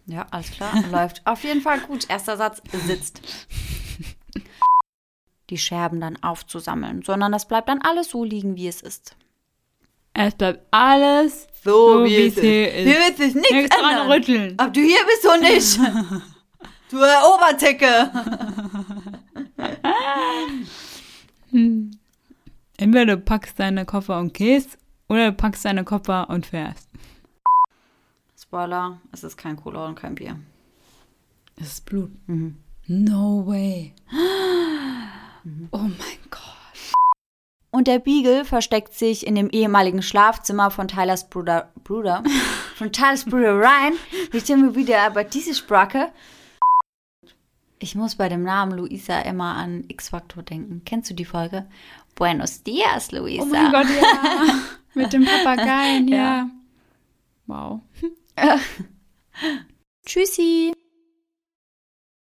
Ja, alles klar, läuft. Auf jeden Fall gut. Erster Satz sitzt. Die Scherben dann aufzusammeln, sondern das bleibt dann alles so liegen, wie es ist. Es bleibt alles So, so, wie es es hier ist. Hier wird sich nichts Nichts dran ändern. rütteln. Ob du hier bist oder nicht. Du Oberticke. Entweder du packst deine Koffer und gehst oder du packst deine Koffer und fährst. Spoiler, es ist kein Cola und kein Bier. Das ist Blut. Mhm. No way. Oh mein Gott. Und der Beagle versteckt sich in dem ehemaligen Schlafzimmer von Tylers Bruder, Bruder, von Tylers Bruder Ryan. Jetzt sind wir wieder bei dieser Sprache. Ich muss bei dem Namen Luisa immer an X-Factor denken. Kennst du die Folge? Buenos dias, Luisa. Oh mein Gott, ja. Mit dem Papageien, ja. Ja. Wow. Tschüssi.